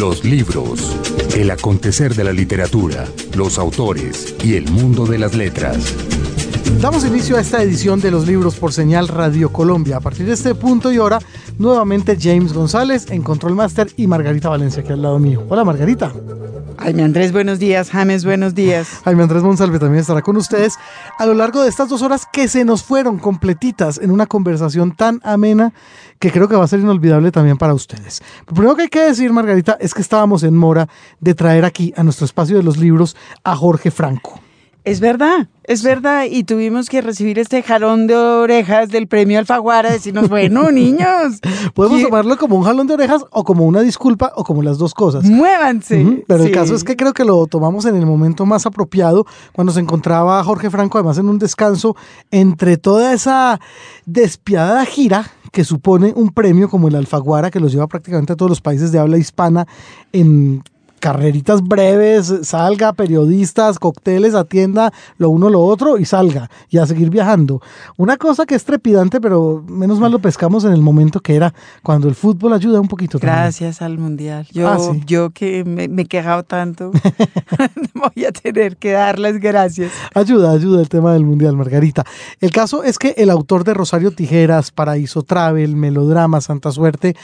Los libros, el acontecer de la literatura, los autores y el mundo de las letras. Damos inicio a esta edición de los libros por señal Radio Colombia. A partir de este punto y hora, nuevamente James González en Control Master y Margarita Valencia aquí al lado mío. Hola Margarita. Jaime Andrés, buenos días. James, buenos días. Jaime Andrés Monsalve también estará con ustedes a lo largo de estas dos horas que se nos fueron completitas en una conversación tan amena que creo que va a ser inolvidable también para ustedes. Lo primero que hay que decir, Margarita, es que estábamos en mora de traer aquí a nuestro espacio de los libros a Jorge Franco. Es verdad, es verdad. Y tuvimos que recibir este jalón de orejas del premio Alfaguara, decirnos, bueno, niños. Podemos tomarlo como un jalón de orejas o como una disculpa o como las dos cosas. Muévanse. Pero el caso es que creo que lo tomamos en el momento más apropiado, cuando se encontraba Jorge Franco, además en un descanso, entre toda esa despiadada gira que supone un premio como el Alfaguara, que los lleva prácticamente a todos los países de habla hispana en carreritas breves, salga, periodistas, cócteles, atienda lo uno lo otro y salga y a seguir viajando. Una cosa que es trepidante, pero menos mal lo pescamos en el momento que era cuando el fútbol ayuda un poquito. Gracias al Mundial. Yo, ah, yo que me, me, he quejado tanto, voy a tener que dar las gracias. Ayuda, ayuda el tema del Mundial, Margarita. El caso es que el autor de Rosario Tijeras, Paraíso Travel, Melodrama, Santa Suerte,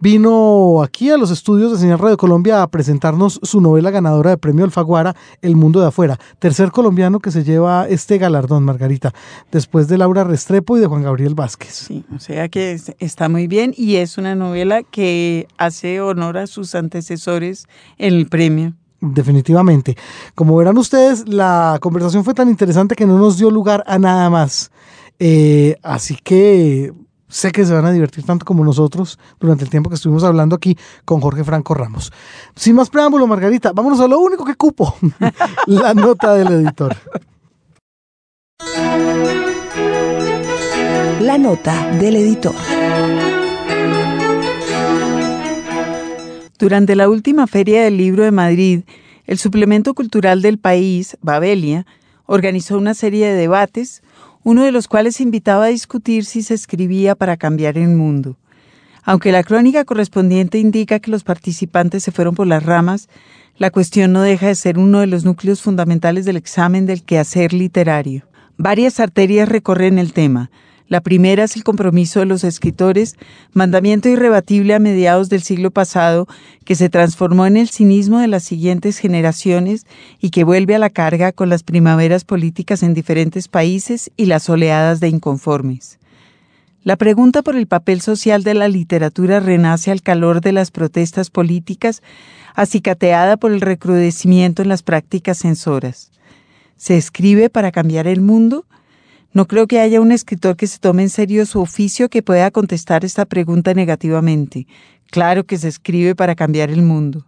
vino aquí a los estudios de Señal Radio Colombia a presentarnos su novela ganadora de premio Alfaguara, El Mundo de Afuera. Tercer colombiano que se lleva este galardón, Margarita, después de Laura Restrepo y de Juan Gabriel Vázquez. Sí, o sea que está muy bien y es una novela que hace honor a sus antecesores en el premio. Definitivamente. Como verán ustedes, la conversación fue tan interesante que no nos dio lugar a nada más. Eh, así que sé que se van a divertir tanto como nosotros durante el tiempo que estuvimos hablando aquí con Jorge Franco Ramos. Sin más preámbulo, Margarita, vámonos a lo único que cupo, la nota del editor. La nota del editor. Durante la última Feria del Libro de Madrid, el suplemento cultural del país, Babelia, organizó una serie de debates uno de los cuales invitaba a discutir si se escribía para cambiar el mundo. Aunque la crónica correspondiente indica que los participantes se fueron por las ramas, la cuestión no deja de ser uno de los núcleos fundamentales del examen del quehacer literario. Varias arterias recorren el tema, la primera es el compromiso de los escritores, mandamiento irrebatible a mediados del siglo pasado, que se transformó en el cinismo de las siguientes generaciones y que vuelve a la carga con las primaveras políticas en diferentes países y las oleadas de inconformes. La pregunta por el papel social de la literatura renace al calor de las protestas políticas, acicateada por el recrudecimiento en las prácticas censoras. ¿Se escribe para cambiar el mundo? No creo que haya un escritor que se tome en serio su oficio que pueda contestar esta pregunta negativamente. Claro que se escribe para cambiar el mundo.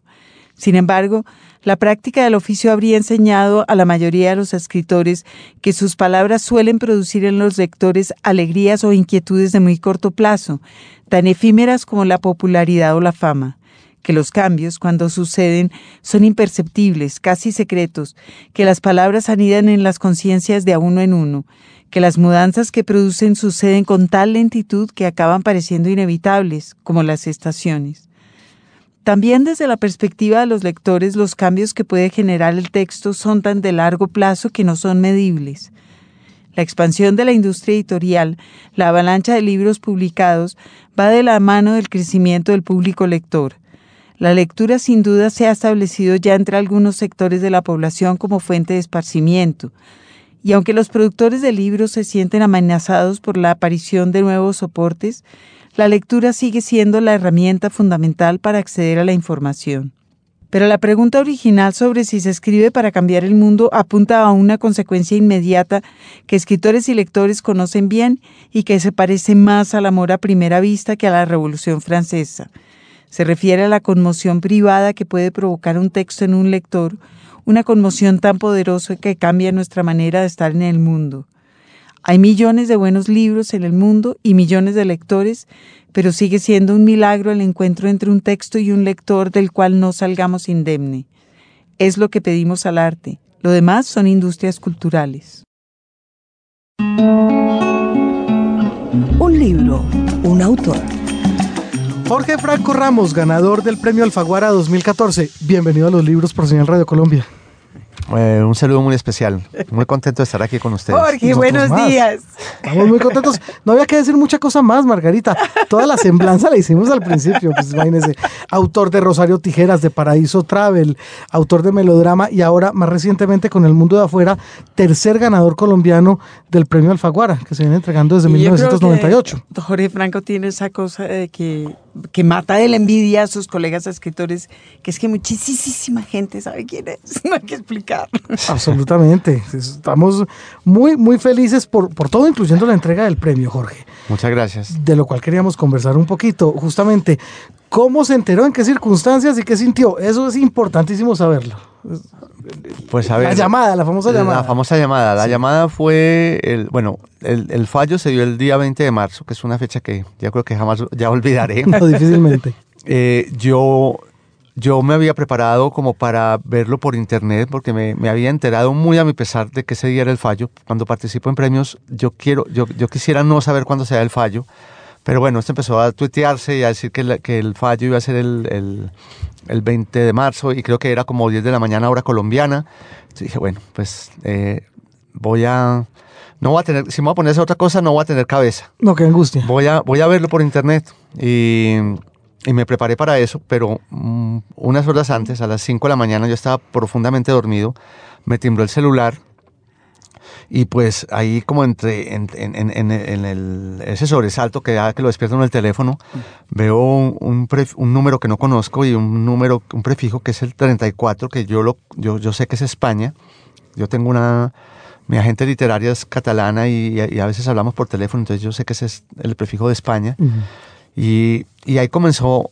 Sin embargo, la práctica del oficio habría enseñado a la mayoría de los escritores que sus palabras suelen producir en los lectores alegrías o inquietudes de muy corto plazo, tan efímeras como la popularidad o la fama que los cambios, cuando suceden, son imperceptibles, casi secretos, que las palabras anidan en las conciencias de a uno en uno, que las mudanzas que producen suceden con tal lentitud que acaban pareciendo inevitables, como las estaciones. También desde la perspectiva de los lectores, los cambios que puede generar el texto son tan de largo plazo que no son medibles. La expansión de la industria editorial, la avalancha de libros publicados, va de la mano del crecimiento del público lector. La lectura sin duda se ha establecido ya entre algunos sectores de la población como fuente de esparcimiento, y aunque los productores de libros se sienten amenazados por la aparición de nuevos soportes, la lectura sigue siendo la herramienta fundamental para acceder a la información. Pero la pregunta original sobre si se escribe para cambiar el mundo apunta a una consecuencia inmediata que escritores y lectores conocen bien y que se parece más al amor a primera vista que a la Revolución Francesa. Se refiere a la conmoción privada que puede provocar un texto en un lector una conmoción tan poderosa que cambia nuestra manera de estar en el mundo. Hay millones de buenos libros en el mundo y millones de lectores, pero sigue siendo un milagro el encuentro entre un texto y un lector del cual no salgamos indemne. Es lo que pedimos al arte. Lo demás son industrias culturales. Un libro, un autor. Jorge Franco Ramos, ganador del premio Alfaguara 2014. Bienvenido a los libros por Señal Radio Colombia. Eh, un saludo muy especial. Muy contento de estar aquí con ustedes. Jorge, Nosotros buenos más. días. Estamos muy contentos. No había que decir mucha cosa más, Margarita. Toda la semblanza la hicimos al principio. Pues imagínese. Autor de Rosario Tijeras, de Paraíso Travel, autor de Melodrama y ahora, más recientemente, con El Mundo de Afuera, tercer ganador colombiano del premio Alfaguara, que se viene entregando desde Y yo creo 1998. que Jorge Franco tiene esa cosa de que, que mata de la envidia a sus colegas escritores, que es que muchísima gente sabe quién es. No hay que explicar. Absolutamente. Estamos muy, muy felices por, por todo, incluyendo la entrega del premio, Jorge. Muchas gracias. De lo cual queríamos conversar un poquito. Justamente, ¿cómo se enteró, en qué circunstancias y qué sintió? Eso es importantísimo saberlo. Pues a ver. La llamada, la famosa llamada. La famosa llamada. La llamada fue, el, bueno, el, el fallo se dio el día 20 de marzo, que es una fecha que ya creo que jamás ya olvidaré. No, difícilmente. Eh, yo, yo me había preparado como para verlo por internet porque me, me había enterado muy a mi pesar de que ese día era el fallo. Cuando participo en premios, yo quiero, yo, yo quisiera no saber cuándo sea el fallo. Pero bueno, esto empezó a tuitearse y a decir que, la- que el fallo iba a ser el, el, el 20 de marzo y creo que era como 10 de la mañana hora colombiana. Entonces dije, bueno, pues eh, voy a... No voy a tener, si me voy a poner a hacer otra cosa, no voy a tener cabeza No, qué angustia. voy a, voy a verlo por internet. Y, y me preparé para eso, pero mm, unas horas antes, a las 5 de la mañana, yo estaba profundamente dormido, me timbró el celular y pues ahí como entre en, en- en- en- el, ese sobresalto que da que lo despierto en el teléfono, veo un, un pref- un número que no conozco y un número, un prefijo que es el 34, que yo, lo, yo, yo sé que es España. Yo tengo una... Mi agente literaria es catalana y, y a veces hablamos por teléfono, entonces yo sé que ese es el prefijo de España. Ujú. Y, y ahí comenzó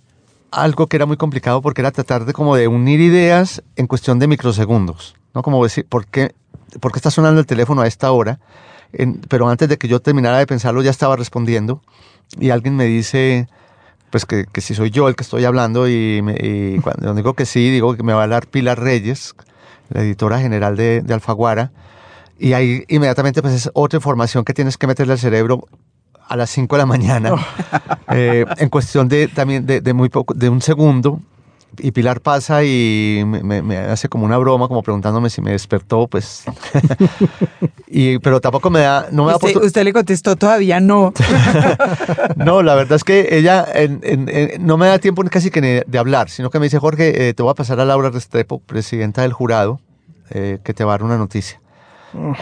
algo que era muy complicado porque era tratar de como de unir ideas en cuestión de microsegundos, ¿no? Como decir, ¿por qué, por qué está sonando el teléfono a esta hora? En- pero antes de que yo terminara de pensarlo ya estaba respondiendo y alguien me dice, pues que, que si soy yo el que estoy hablando y, me- y cuando digo que sí, digo que me va a hablar Pilar Reyes, la editora general de, de Alfaguara, y ahí inmediatamente pues es otra información que tienes que meterle al cerebro a las 5 de la mañana, eh, en cuestión de también de, de muy poco, de un segundo. Y Pilar pasa y me, hace como una broma, como preguntándome si me despertó, pues. y, pero tampoco me da, no me da Usted, oportu- usted le contestó todavía no. no, la verdad es que ella en- en- en- no me da tiempo casi que ni de hablar, sino que me dice, Jorge, eh, te voy a pasar a Laura Restrepo, presidenta del jurado, eh, que te va a dar una noticia.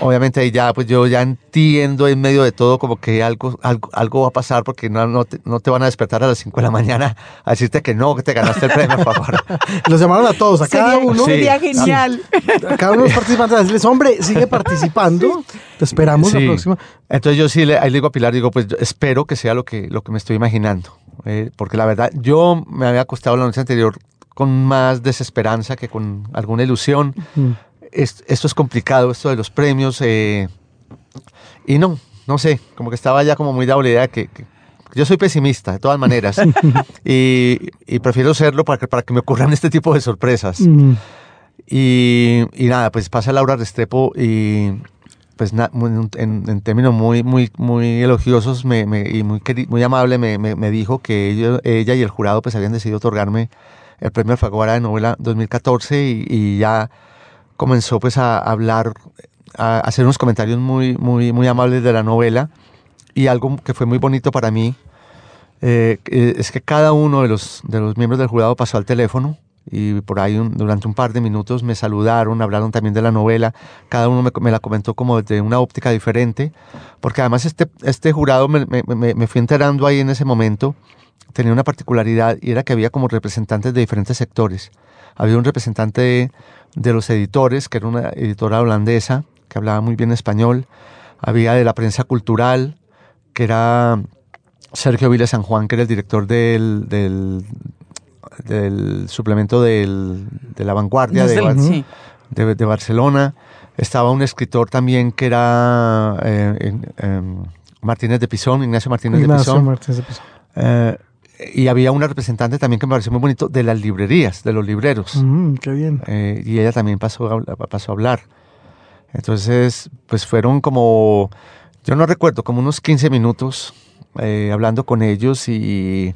Obviamente ahí ya, pues yo ya entiendo en medio de todo como que algo, algo, algo va a pasar porque no, no, te, no te van a despertar a las 5 de la mañana a decirte que no, que te ganaste el premio, por favor. Los llamaron a todos, a cada Sería, uno. Sí. sería genial. A cada uno de los participantes a decirles, hombre, sigue participando. Te esperamos la próxima. Entonces yo sí le, ahí le digo a Pilar, digo, pues espero que sea lo que, lo que me estoy imaginando. eh, porque la verdad, yo me había acostado la noche anterior con más desesperanza que con alguna ilusión. Es- esto es complicado, esto de los premios. eh, y no, no sé, como que estaba ya como muy dado la idea que, que- yo soy pesimista, de todas maneras. y, y prefiero serlo para que, para que me ocurran este tipo de sorpresas. Mm. Y, y nada, pues pasa Laura Restrepo y pues na- en, en términos muy, muy, muy elogiosos me, me- y muy, muy amable me, me- me dijo que ello- ella y el jurado pues habían decidido otorgarme el premio Alfaguara de novela 2014 y, y ya comenzó pues a hablar, a hacer unos comentarios muy, muy, muy amables de la novela. Y algo que fue muy bonito para mí eh, es que cada uno de los, de los miembros del jurado pasó al teléfono y por ahí un- durante un par de minutos me saludaron, hablaron también de la novela, cada uno me, me la comentó como desde una óptica diferente, porque además este, este jurado me- me- me fui enterando ahí en ese momento, tenía una particularidad y era que había como representantes de diferentes sectores. Había un representante de, los editores, que era una editora holandesa, que hablaba muy bien español, había de la prensa cultural, que era Sergio Vila San Juan, que era el director del, del, del suplemento del, de la vanguardia de, sé, Bar- sí. de- de Barcelona. Estaba un escritor también que era eh, em, Martínez de Pisón, Ignacio Martínez de Pisón. Martínez de Pisón. Eh, y había una representante también que me pareció muy bonito de las librerías, de los libreros. Mm, qué bien. Eh, y ella también pasó a, pasó a hablar. Entonces, pues fueron como, yo no recuerdo, como unos 15 minutos eh, hablando con ellos y,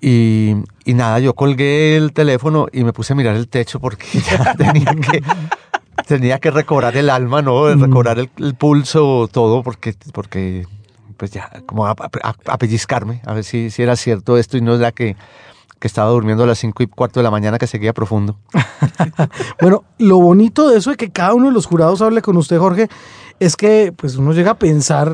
Y, y nada, yo colgué el teléfono y me puse a mirar el techo porque ya tenía que, tenía que recobrar el alma, ¿no? Recobrar el, el pulso, todo, porque, porque pues ya, como a, a- a pellizcarme, a ver si, si era cierto esto y no era que, que estaba durmiendo a las 5 y cuarto de la mañana que seguía profundo. Bueno, lo bonito de eso de que cada uno de los jurados hable con usted, Jorge, es que pues uno llega a pensar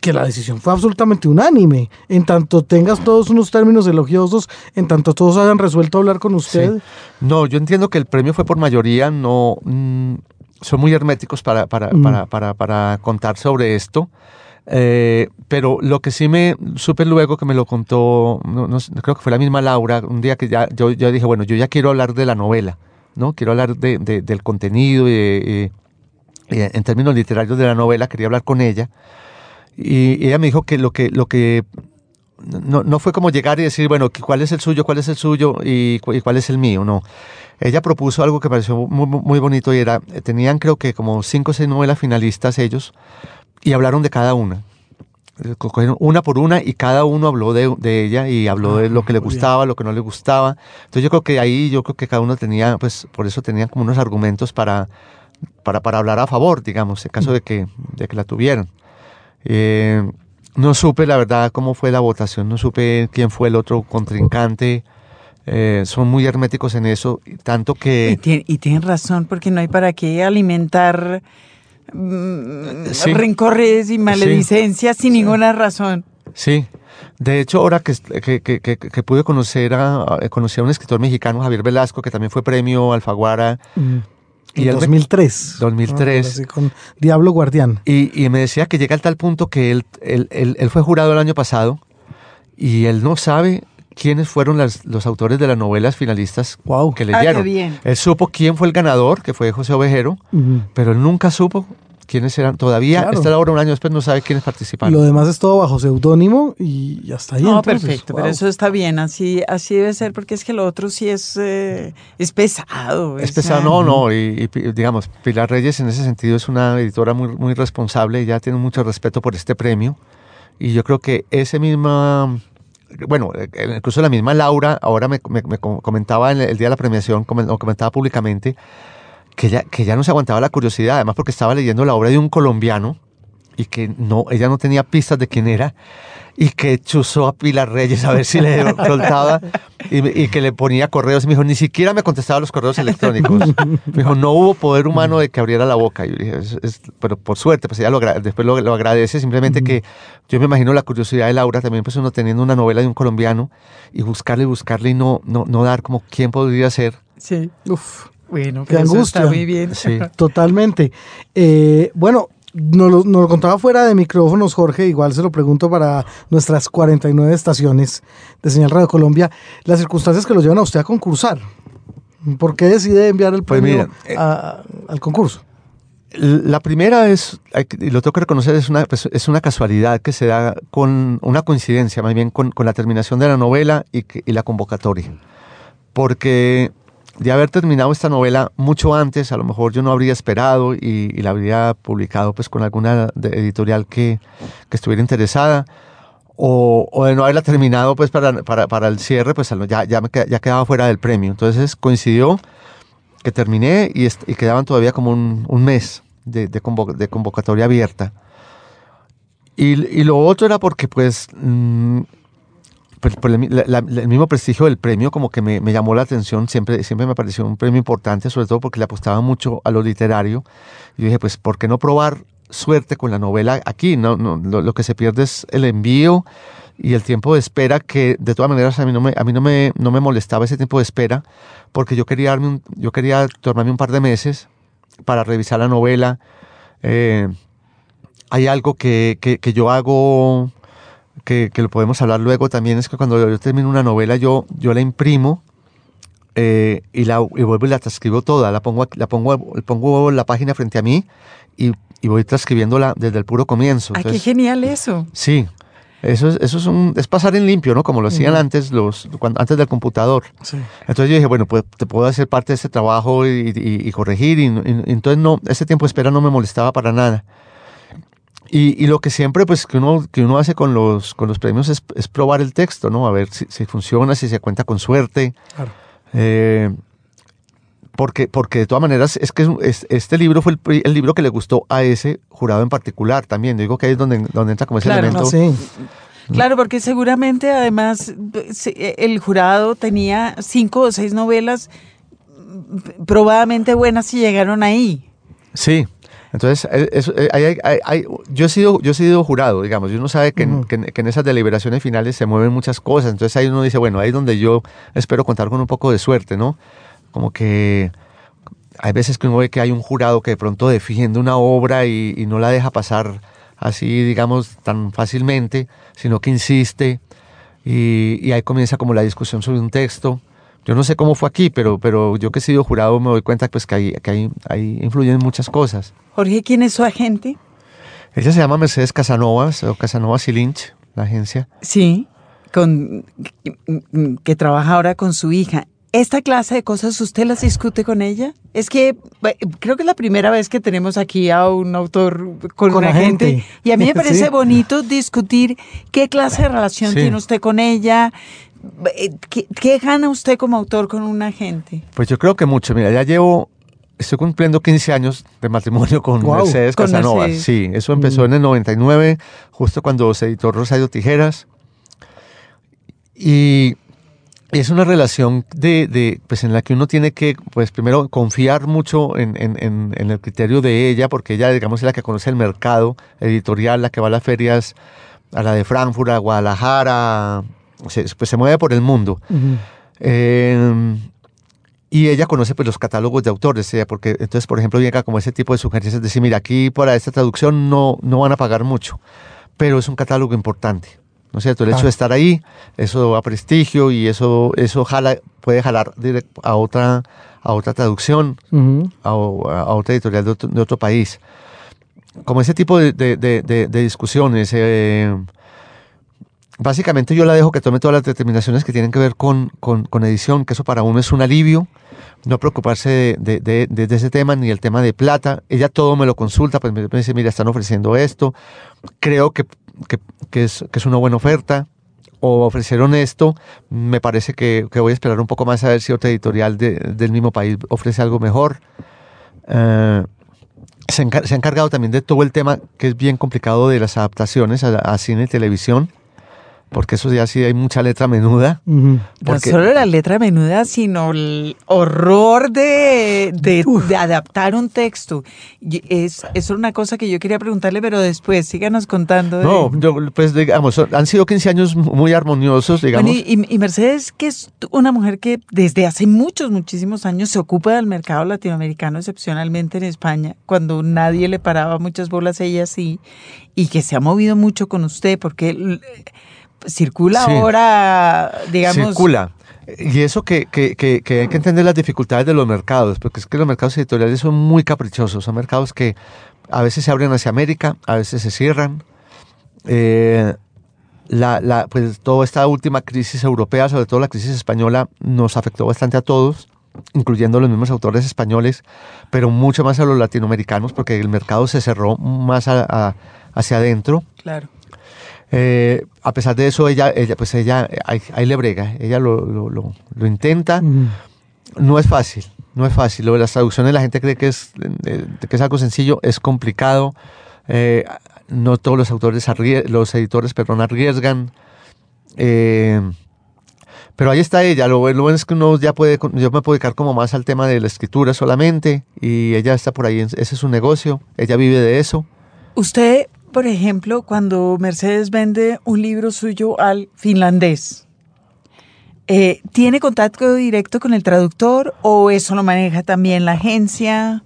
que la decisión fue absolutamente unánime. En tanto tengas todos unos términos elogiosos, en tanto todos hayan resuelto hablar con usted. Sí. No, yo entiendo que el premio fue por mayoría, no mm, son muy herméticos para, para, Mm. para, para, para contar sobre esto. Eh, pero lo que sí me supe luego que me lo contó, no, no creo que fue la misma Laura, un día que ya yo, yo dije, bueno, yo ya quiero hablar de la novela, ¿no? Quiero hablar de, de- del contenido y, y- y en términos literarios de la novela, quería hablar con ella. Y, y ella me dijo que lo que, lo que no, no fue como llegar y decir, bueno, cuál es el suyo, cuál es el suyo y, cu- y cuál es el mío, no. Ella propuso algo que pareció muy, muy- bonito y era, tenían creo que como cinco o seis novelas finalistas ellos y hablaron de cada una. Eh, co- Cogieron una por una y cada uno habló de, de ella y habló de lo que le muy bien. gustaba, lo que no le gustaba. Entonces yo creo que ahí, yo creo que cada uno tenía, pues por eso tenían como unos argumentos para, para, para hablar a favor, digamos, en caso de que, de que la tuvieran. Eh, no supe, la verdad, cómo fue la votación, no supe quién fue el otro contrincante. Eh, son muy herméticos en eso, y tanto Y, que... tien- y tienen razón, porque no hay para qué alimentar mm, Sí. rencores y maledicencias sin ninguna razón. Sí, de hecho, ahora que, que, que, que- que pude conocer a, a- conocí a un escritor mexicano, Javier Velasco, que también fue premio Alfaguara, Mm. Y En él me- 2003. 2003. Ah, así con Diablo Guardián. Y, y me decía que llega al tal punto que él, él, él- él fue jurado el año pasado y él no sabe quiénes fueron las- los autores de las novelas finalistas Wow. que Ah, qué leyeron. bien. Él supo quién fue el ganador, que fue José Ovejero, pero él nunca supo quiénes eran. Todavía, Claro. está ahora un año después, no sabe quiénes participaron. Lo demás es todo bajo seudónimo y hasta ahí. No, entonces, perfecto, wow. pero eso está bien, así, así debe ser, porque es que lo otro sí es, eh, es pesado. Es pesado, no, no, y, y digamos, Pilar Reyes en ese sentido es una editora muy, muy responsable, ya tiene mucho respeto por este premio, y yo creo que ese misma, bueno, eh, incluso la misma Laura, ahora me, me- me com- comentaba en el día de la premiación, comentaba públicamente, que ya, que ya no se aguantaba la curiosidad, además porque estaba leyendo la obra de un colombiano, y que no, ella no tenía pistas de quién era, y que chuzó a Pilar Reyes a ver si le soltaba y, y que le ponía correos. Y me dijo, ni siquiera me contestaba los correos electrónicos. Me dijo, no hubo poder humano de que abriera la boca. Y yo dije, "Es- es- pero por suerte, pues ella lo, después lo, lo agradece. Simplemente que yo me imagino la curiosidad de Laura también, pues uno teniendo una novela de un colombiano y buscarle y buscarle y no, no, no dar como quién podría ser. Sí. Uf, Bueno, eso angustia. está muy bien. Sí. totalmente. Eh, bueno, nos lo, nos lo contaba fuera de micrófonos, Jorge. Igual se lo pregunto para nuestras 49 estaciones de Señal Radio Colombia. Las circunstancias que lo llevan a usted a concursar. ¿Por qué decide enviar el Pues premio eh, al concurso? La primera es, y lo tengo que reconocer, es una, pues, es una casualidad que se da con una coincidencia, más bien con, con la terminación de la novela y, que- y la convocatoria. Porque de haber terminado esta novela mucho antes, a lo mejor yo no habría esperado y, la habría publicado pues con alguna editorial que, que estuviera interesada. O, o de no haberla terminado pues para, para, para el cierre, pues ya, ya, me ya quedaba fuera del premio. Entonces coincidió que terminé y, y quedaban todavía como un, mes de, de convo- de convocatoria abierta. Y, y lo otro era porque, pues, mm, por el, la- la- el mismo prestigio del premio como que me, me llamó la atención, siempre, siempre me pareció un premio importante, sobre todo porque le apostaba mucho a lo literario. Y dije, pues, ¿por qué no probar suerte con la novela aquí? No, no, lo, lo que se pierde es el envío y el tiempo de espera, que de todas maneras a mí no me, a mí no me, no me molestaba ese tiempo de espera, porque yo quería, darme un- yo quería tomarme un par de meses para revisar la novela. Eh, hay algo que, que- que yo hago, que, que lo podemos hablar luego también, es que cuando yo termino una novela, yo, yo la imprimo eh, y, la, y vuelvo y la transcribo toda, la pongo, la pongo, pongo la página frente a mí y, y voy transcribiéndola desde el puro comienzo. Ah, qué genial eso. sí, eso es, eso es, un, es pasar en limpio, ¿no? Como lo hacían antes, los, cuando, antes del computador. Sí. Entonces yo dije, bueno, pues te puedo hacer parte de este trabajo y, y- y corregir. Y, y- entonces no, ese tiempo de espera no me molestaba para nada. Y, y lo que siempre pues que uno, que uno hace con los, con los premios es, es probar el texto, ¿no? A ver si, si funciona, si se cuenta con suerte. Claro. Eh, porque, porque de todas maneras es que es- este libro fue el, libro que le gustó a ese jurado en particular también. Yo digo que ahí es donde, donde entra como ese Claro, elemento. Sí. Claro, porque seguramente además el jurado tenía cinco o seis novelas mm, probadamente buenas y llegaron ahí. Sí. Entonces, eh, eh, hay- hay- hay- hay- yo, he sido, yo he sido jurado, digamos, y uno sabe que, en- Ujú. que en, que en esas deliberaciones finales se mueven muchas cosas, entonces ahí uno dice, bueno, ahí es donde yo espero contar con un poco de suerte, ¿no? Como que hay veces que uno ve que hay un jurado que de pronto defiende una obra y, y no la deja pasar así, digamos, tan fácilmente, sino que insiste y, y ahí comienza como la discusión sobre un texto. Yo no sé cómo fue aquí, pero, pero yo que he sido jurado me doy cuenta pues, que, ahí, que ahí, ahí influyen muchas cosas. Jorge, ¿quién es su agente? Ella se llama Mercedes Casanovas, o Casanovas y Lynch, la agencia. Sí, con, que trabaja ahora con su hija. ¿Esta clase de cosas usted las discute con ella? Es que eh, creo que es la primera vez que tenemos aquí a un autor con, Con un agente. agente. Y a mí me parece Sí. bonito discutir qué clase de relación Sí. tiene usted con ella. Eh, ¿Qué, qué gana usted como autor con un agente? Pues yo creo que mucho. Mira, ya llevo, estoy cumpliendo 15 años de matrimonio con. Mercedes Con. Mercedes. Sí, eso empezó en el 99, justo cuando se editó Rosario Tijeras. Y es una relación de, de, pues en la que uno tiene que, pues primero, confiar mucho en, en- en- en el criterio de ella, porque ella, digamos, es la que conoce el mercado editorial, la que va a las ferias, a la de Frankfurt, a Guadalajara, se, pues se mueve por el mundo. Eh, y ella conoce pues los catálogos de autores, ella, porque entonces, por ejemplo, llega como ese tipo de sugerencias, decir, mira, aquí para esta traducción no, no van a pagar mucho, pero es un catálogo importante, ¿no es cierto? El hecho Ah. de estar ahí, eso da prestigio y eso, eso jala, puede jalar a otra, a otra traducción, a, a otra editorial de otro, de otro país. Como ese tipo de, de- de- de- de discusiones. eh, básicamente yo la dejo que tome todas las determinaciones que tienen que ver con, con- edición, que eso para uno es un alivio. No preocuparse de, de- ese tema ni el tema de plata. Ella todo me lo consulta, pues me, dice, mira, están ofreciendo esto. Creo que, que- que es, que es una buena oferta. O ofrecieron esto, me parece que, que voy a esperar un poco más a ver si otra editorial de- del mismo país ofrece algo mejor. Eh, se, encar- se ha encargado también de todo el tema que es bien complicado de las adaptaciones a, a cine y televisión, porque eso ya sí hay mucha letra menuda. Ujú. No Porque- solo la letra menuda, sino el horror de, de- de adaptar un texto. Y Es, es una cosa que yo quería preguntarle, pero después síganos contando. de- No, yo, pues digamos, han sido 15 años muy armoniosos, digamos. Bueno, y, y- Mercedes, que es una mujer que desde hace muchos, muchísimos años se ocupa del mercado latinoamericano, excepcionalmente en España, cuando nadie le paraba muchas bolas, ella sí, y que se ha movido mucho con usted, porque circula Sí. ahora, digamos... circula. Y eso que, que, que, que hay que entender las dificultades de los mercados, porque es que los mercados editoriales son muy caprichosos, son mercados que a veces se abren hacia América, a veces se cierran. Eh, la, la, pues toda esta última crisis europea, sobre todo la crisis española, nos afectó bastante a todos, incluyendo los mismos autores españoles, pero mucho más a los latinoamericanos, porque el mercado se cerró más a- a- hacia adentro. Claro. Eh, a pesar de eso, ella, ella pues ella, ahí, ahí le brega, ella lo, lo, lo- lo intenta. No es fácil, no es fácil. Lo de las traducciones la gente cree que es, eh, que es algo sencillo, es complicado. Eh, no todos los autores, los editores, perdón, arriesgan. Eh, pero ahí está ella. Lo, lo bueno es que uno ya puede, yo me puedo dedicar como más al tema de la escritura solamente y ella está por ahí, ese es su negocio, ella vive de eso. Usted, por ejemplo, cuando Mercedes vende un libro suyo al finlandés, eh, ¿tiene contacto directo con el traductor o eso lo maneja también la agencia?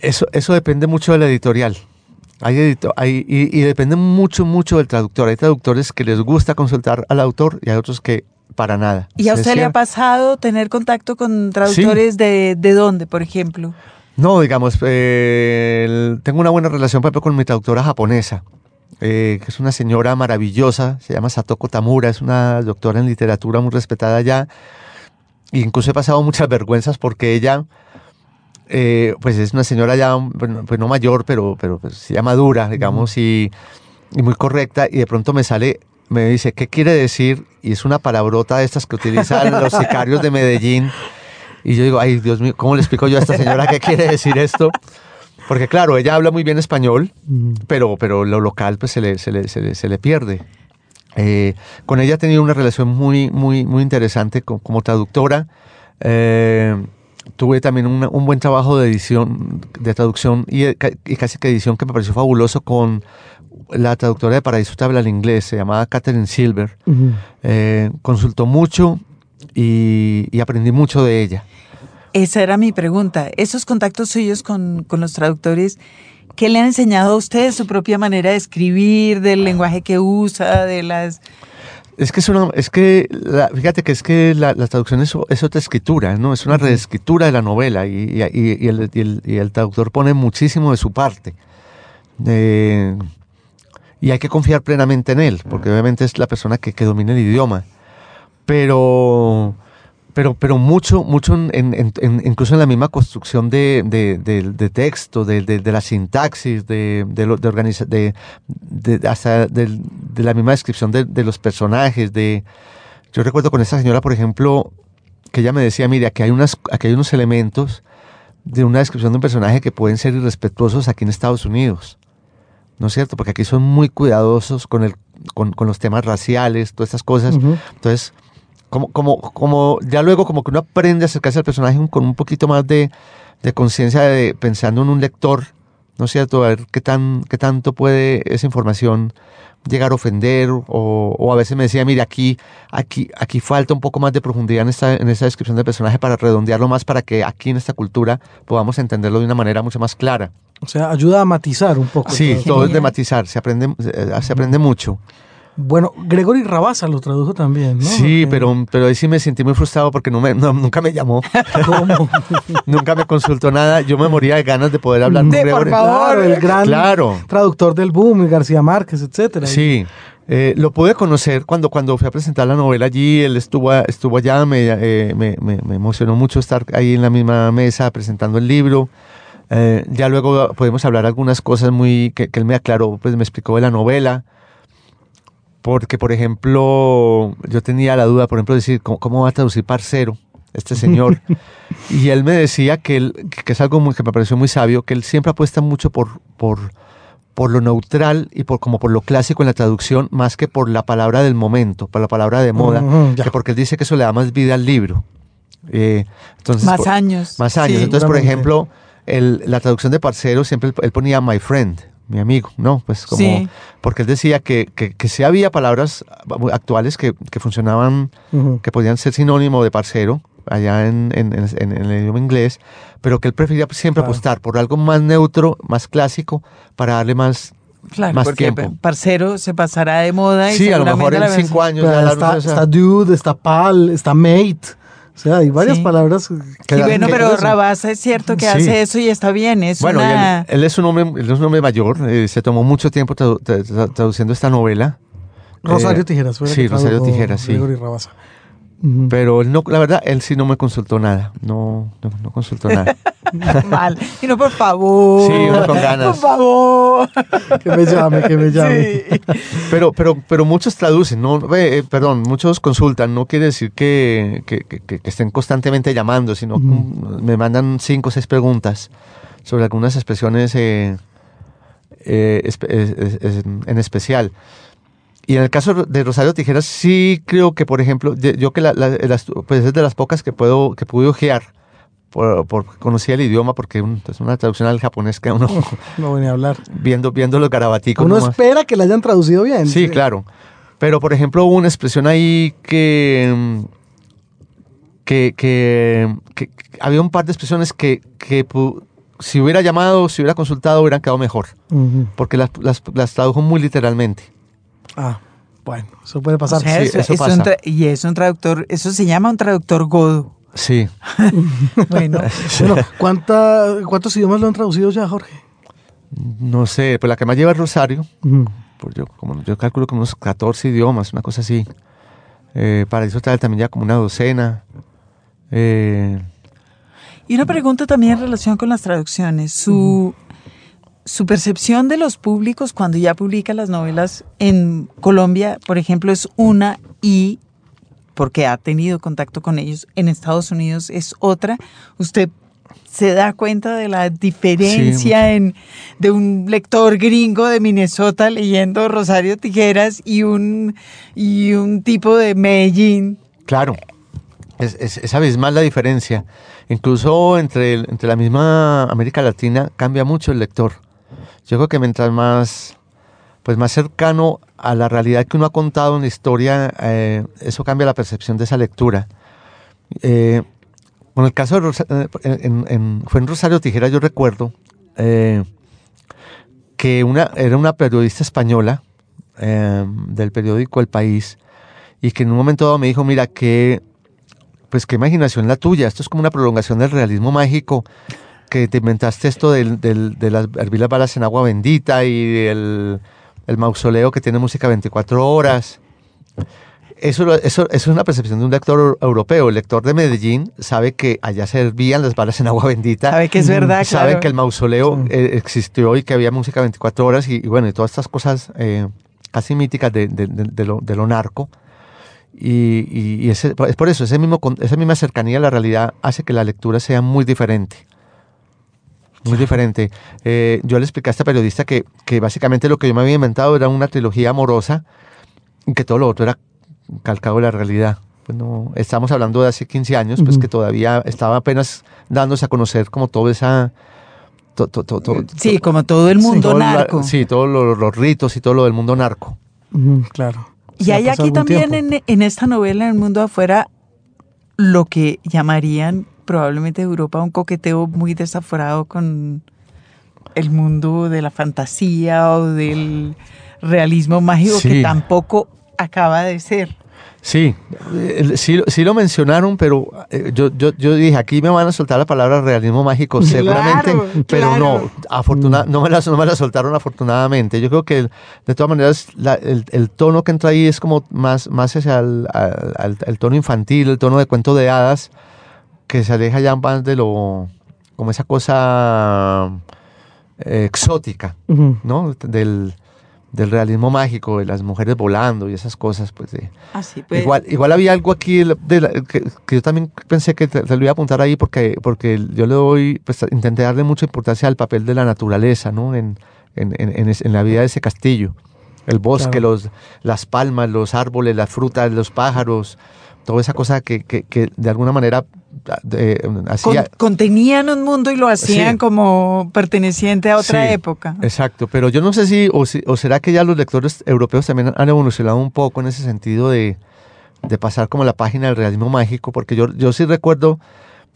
Eso, eso depende mucho de la editorial. Hay edito- hay- y, y depende mucho, mucho del traductor. Hay traductores que les gusta consultar al autor y hay otros que para nada. ¿Y a usted le ha pasado tener contacto con traductores de, de dónde, por ejemplo? No, digamos, eh, el- tengo una buena relación, por ejemplo, con mi traductora japonesa, eh, que es una señora maravillosa, se llama Satoko Tamura, es una doctora en literatura muy respetada allá. E incluso he pasado muchas vergüenzas porque ella eh, pues es una señora ya, pues no mayor, pero, pero pues ya madura, digamos, y, y muy correcta, y de pronto me sale, me dice, ¿qué quiere decir? Y es una palabrota de estas que utilizan los sicarios de Medellín. Y yo digo, ay, Dios mío, ¿cómo le explico yo a esta señora qué quiere decir esto? Porque claro, ella habla muy bien español, pero, pero lo local pues se le, se le, se le, se le pierde. Eh, con ella he tenido una relación muy, muy, muy interesante co- como, traductora. Eh, tuve también una- un buen trabajo de edición, de traducción y, eh, y casi que edición que me pareció fabuloso con la traductora de Paraíso Tabla al inglés, se llamaba Catherine Silver. Ujú. Eh, consultó mucho y, y aprendí mucho de ella. Esa era mi pregunta. Esos contactos suyos con, con los traductores, ¿qué le han enseñado a ustedes su propia manera de escribir, del lenguaje que usa, de las... Es que es una, es que, la- fíjate que es que la, la traducción es, es otra escritura, ¿no? Es una reescritura de la novela y, y- y- y el, y el- y el traductor pone muchísimo de su parte. Eh, y hay que confiar plenamente en él, porque obviamente es la persona que, que domina el idioma. Pero, pero, pero mucho, mucho en, en- en- incluso en la misma construcción de, de- de- de texto, de, de- de la sintaxis, de, de, lo- de, organiza- hasta de la misma descripción de, de los personajes. De, yo recuerdo con esta señora, por ejemplo, que ella me decía, mire, aquí hay, unas, aquí hay unos elementos de una descripción de un personaje que pueden ser irrespetuosos aquí en Estados Unidos. ¿No es cierto? Porque aquí son muy cuidadosos con, el, con, con los temas raciales, todas estas cosas. Entonces, como, como, como ya luego como que uno aprende a acercarse al personaje con un poquito más de, de conciencia de pensando en un lector, ¿no es cierto? A ver qué tan, qué tanto puede esa información llegar a ofender o, o a veces me decía, mire, aquí, aquí, aquí falta un poco más de profundidad en esta, en esta descripción del personaje para redondearlo más para que aquí en esta cultura podamos entenderlo de una manera mucho más clara. O sea, ayuda a matizar un poco. Sí, todo. todo es de matizar, se aprende, eh, se aprende mucho. Bueno, Gregory Rabasa lo tradujo también, ¿no? Sí, pero, pero ahí sí me sentí muy frustrado porque no me, no- nunca me llamó. ¿Cómo? Nunca me consultó nada. Yo me moría de ganas de poder hablar con De, por Gregory. favor. Claro, el gran Claro. traductor del boom, García Márquez, etcétera. Sí. Eh, lo pude conocer cuando, cuando fui a presentar la novela allí. Él estuvo, estuvo allá. Me, eh, me, me- me emocionó mucho estar ahí en la misma mesa presentando el libro. Eh, ya luego podemos hablar algunas cosas muy que, que él me aclaró, pues me explicó de la novela. Porque, por ejemplo, yo tenía la duda, por ejemplo, de decir, ¿cómo, cómo va a traducir parcero este señor? y él me decía que, él, que es algo muy, que me pareció muy sabio, que él siempre apuesta mucho por, por, por lo neutral y por como por lo clásico en la traducción, más que por la palabra del momento, por la palabra de moda, que porque él dice que eso le da más vida al libro. Eh, entonces, Más por- años. más años. Sí. Entonces, por ejemplo, el- la traducción de parcero siempre él, él ponía my friend, mi amigo, ¿no? Pues como, Sí. porque él decía que, que, que sí había palabras actuales que, que funcionaban, que podían ser sinónimo de parcero allá en, en- en- en- en el idioma inglés, pero que él prefería siempre Claro. apostar por algo más neutro, más clásico, para darle más... Claro, más porque tiempo. parcero se pasará de moda y Sí, a lo mejor en cinco años ya está, está dude, está pal, está mate. O sea, hay varias Sí. palabras. Sí, que- bueno, que- pero. Rabasa es cierto que Sí. hace eso y está bien. Es Bueno, una... él, él es un hombre, él es un hombre mayor, eh, se tomó mucho tiempo tradu- tra- tra- traduciendo esta novela. Rosario Eh, Tijeras. sí, Rosario Tijeras, sí. Gregory Rabasa. Pero él no, la verdad, él sí no me consultó nada. No, no, no consultó nada. mal. Y no, por favor. Sí, uno con ganas. Por favor. Que me llame, que me llame. Sí. Pero, pero, pero muchos traducen, no, eh, perdón, muchos consultan. No quiere decir que, que- que- que- que estén constantemente llamando, sino mm, me mandan cinco o seis preguntas sobre algunas expresiones eh, eh, espe- es- es- es- en especial. Y en el caso de Rosario Tijeras, sí creo que, por ejemplo, yo que la- la- las- pues es de las pocas que puedo que pude ojear, por, por conocía el idioma, porque un- es una traducción al japonés que uno No venía a hablar. viendo, viendo los garabaticos. Uno nomás. espera que la hayan traducido bien. Sí, claro. Pero, por ejemplo, hubo una expresión ahí que, que, que, había un par de expresiones que, que si hubiera llamado, si hubiera consultado, hubieran quedado mejor, porque las, las, las tradujo muy literalmente. Ah, bueno, eso puede O pasar. sea, Sí, eso- eso pasa. y es un traductor, eso se llama un traductor godo. Sí. Bueno, Bueno, ¿cuánta, ¿cuántos idiomas lo han traducido ya, Jorge? No sé, pues la que más lleva es Rosario, pues yo, como, yo calculo como unos 14 idiomas, una cosa así. Eh, Paraíso Tal también ya como una docena. Eh, Y una pregunta también en relación con las traducciones. Su, su percepción de los públicos cuando ya publica las novelas en Colombia, por ejemplo, es una y porque ha tenido contacto con ellos en Estados Unidos es otra. Usted se da cuenta de la diferencia en, de un lector gringo de Minnesota leyendo Rosario Tijeras y un, y un tipo de Medellín. Claro, es, es, es abismal la diferencia. Incluso entre, el- entre la misma América Latina cambia mucho el lector. Yo creo que mientras más, pues más cercano a la realidad que uno ha contado en la historia, eh, eso cambia la percepción de esa lectura. Eh, el caso de Rosa- eh, en- en- fue en Rosario Tijeras, yo recuerdo eh, que una, era una periodista española eh, del periódico El País y que en un momento dado me dijo, mira, que pues qué imaginación la tuya, esto es como una prolongación del realismo mágico, que te inventaste esto del, del- de las hervir las balas en agua bendita y el, el mausoleo que tiene música 24 horas. Eso, eso, eso es una percepción de un lector europeo. El lector de Medellín sabe que allá se hervían las balas en agua bendita. Sabe que es verdad, Sabe claro. que el mausoleo eh, existió y que había música 24 horas y, y bueno, y todas estas cosas eh, casi míticas de, de- de- lo, de lo narco. Y, y- y ese- es por eso, ese mismo, esa misma cercanía a la realidad hace que la lectura sea muy diferente. Muy diferente. Eh, yo le expliqué a esta periodista que, que básicamente lo que yo me había inventado era una trilogía amorosa y que todo lo otro era calcado de la realidad. Pues no, estamos hablando de hace 15 años, pues que todavía estaba apenas dándose a conocer como todo esa... to- to- to- to- Sí, como todo el mundo narco. sí, todos los, los ritos y todo lo del mundo narco. Claro. Y hay aquí también en, en esta novela, en el mundo afuera, lo que llamarían probablemente Europa un coqueteo muy desaforado con el mundo de la fantasía o del realismo mágico que tampoco acaba de ser. Sí, sí, sí lo mencionaron, pero eh, yo, yo, yo dije, aquí me van a soltar la palabra realismo mágico, seguramente, Claro, pero claro. no, afortuna- no, me la, no me la soltaron afortunadamente. Yo creo que de todas maneras la- el, el tono que entra ahí es como más, más hacia el, al- al- el tono infantil, el tono de cuento de hadas, que se aleja ya más de lo, como esa cosa eh, exótica. ¿no? Del, del realismo mágico, de las mujeres volando y esas cosas, pues de... Así pues. Igual, igual había algo aquí de la- que, que yo también pensé que te, te lo iba a apuntar ahí porque, porque yo le doy, pues intenté darle mucha importancia al papel de la naturaleza, ¿no? En, en, en- la vida de ese castillo. El bosque, Claro. los, las palmas, los árboles, las frutas, los pájaros, toda esa cosa que, que, que de alguna manera eh, Con- contenían un mundo y lo hacían Sí. como perteneciente a otra Sí, época. Exacto, pero yo no sé si o, si, o será que ya los lectores europeos también han evolucionado un poco en ese sentido de, de pasar como la página del realismo mágico, porque yo, yo sí recuerdo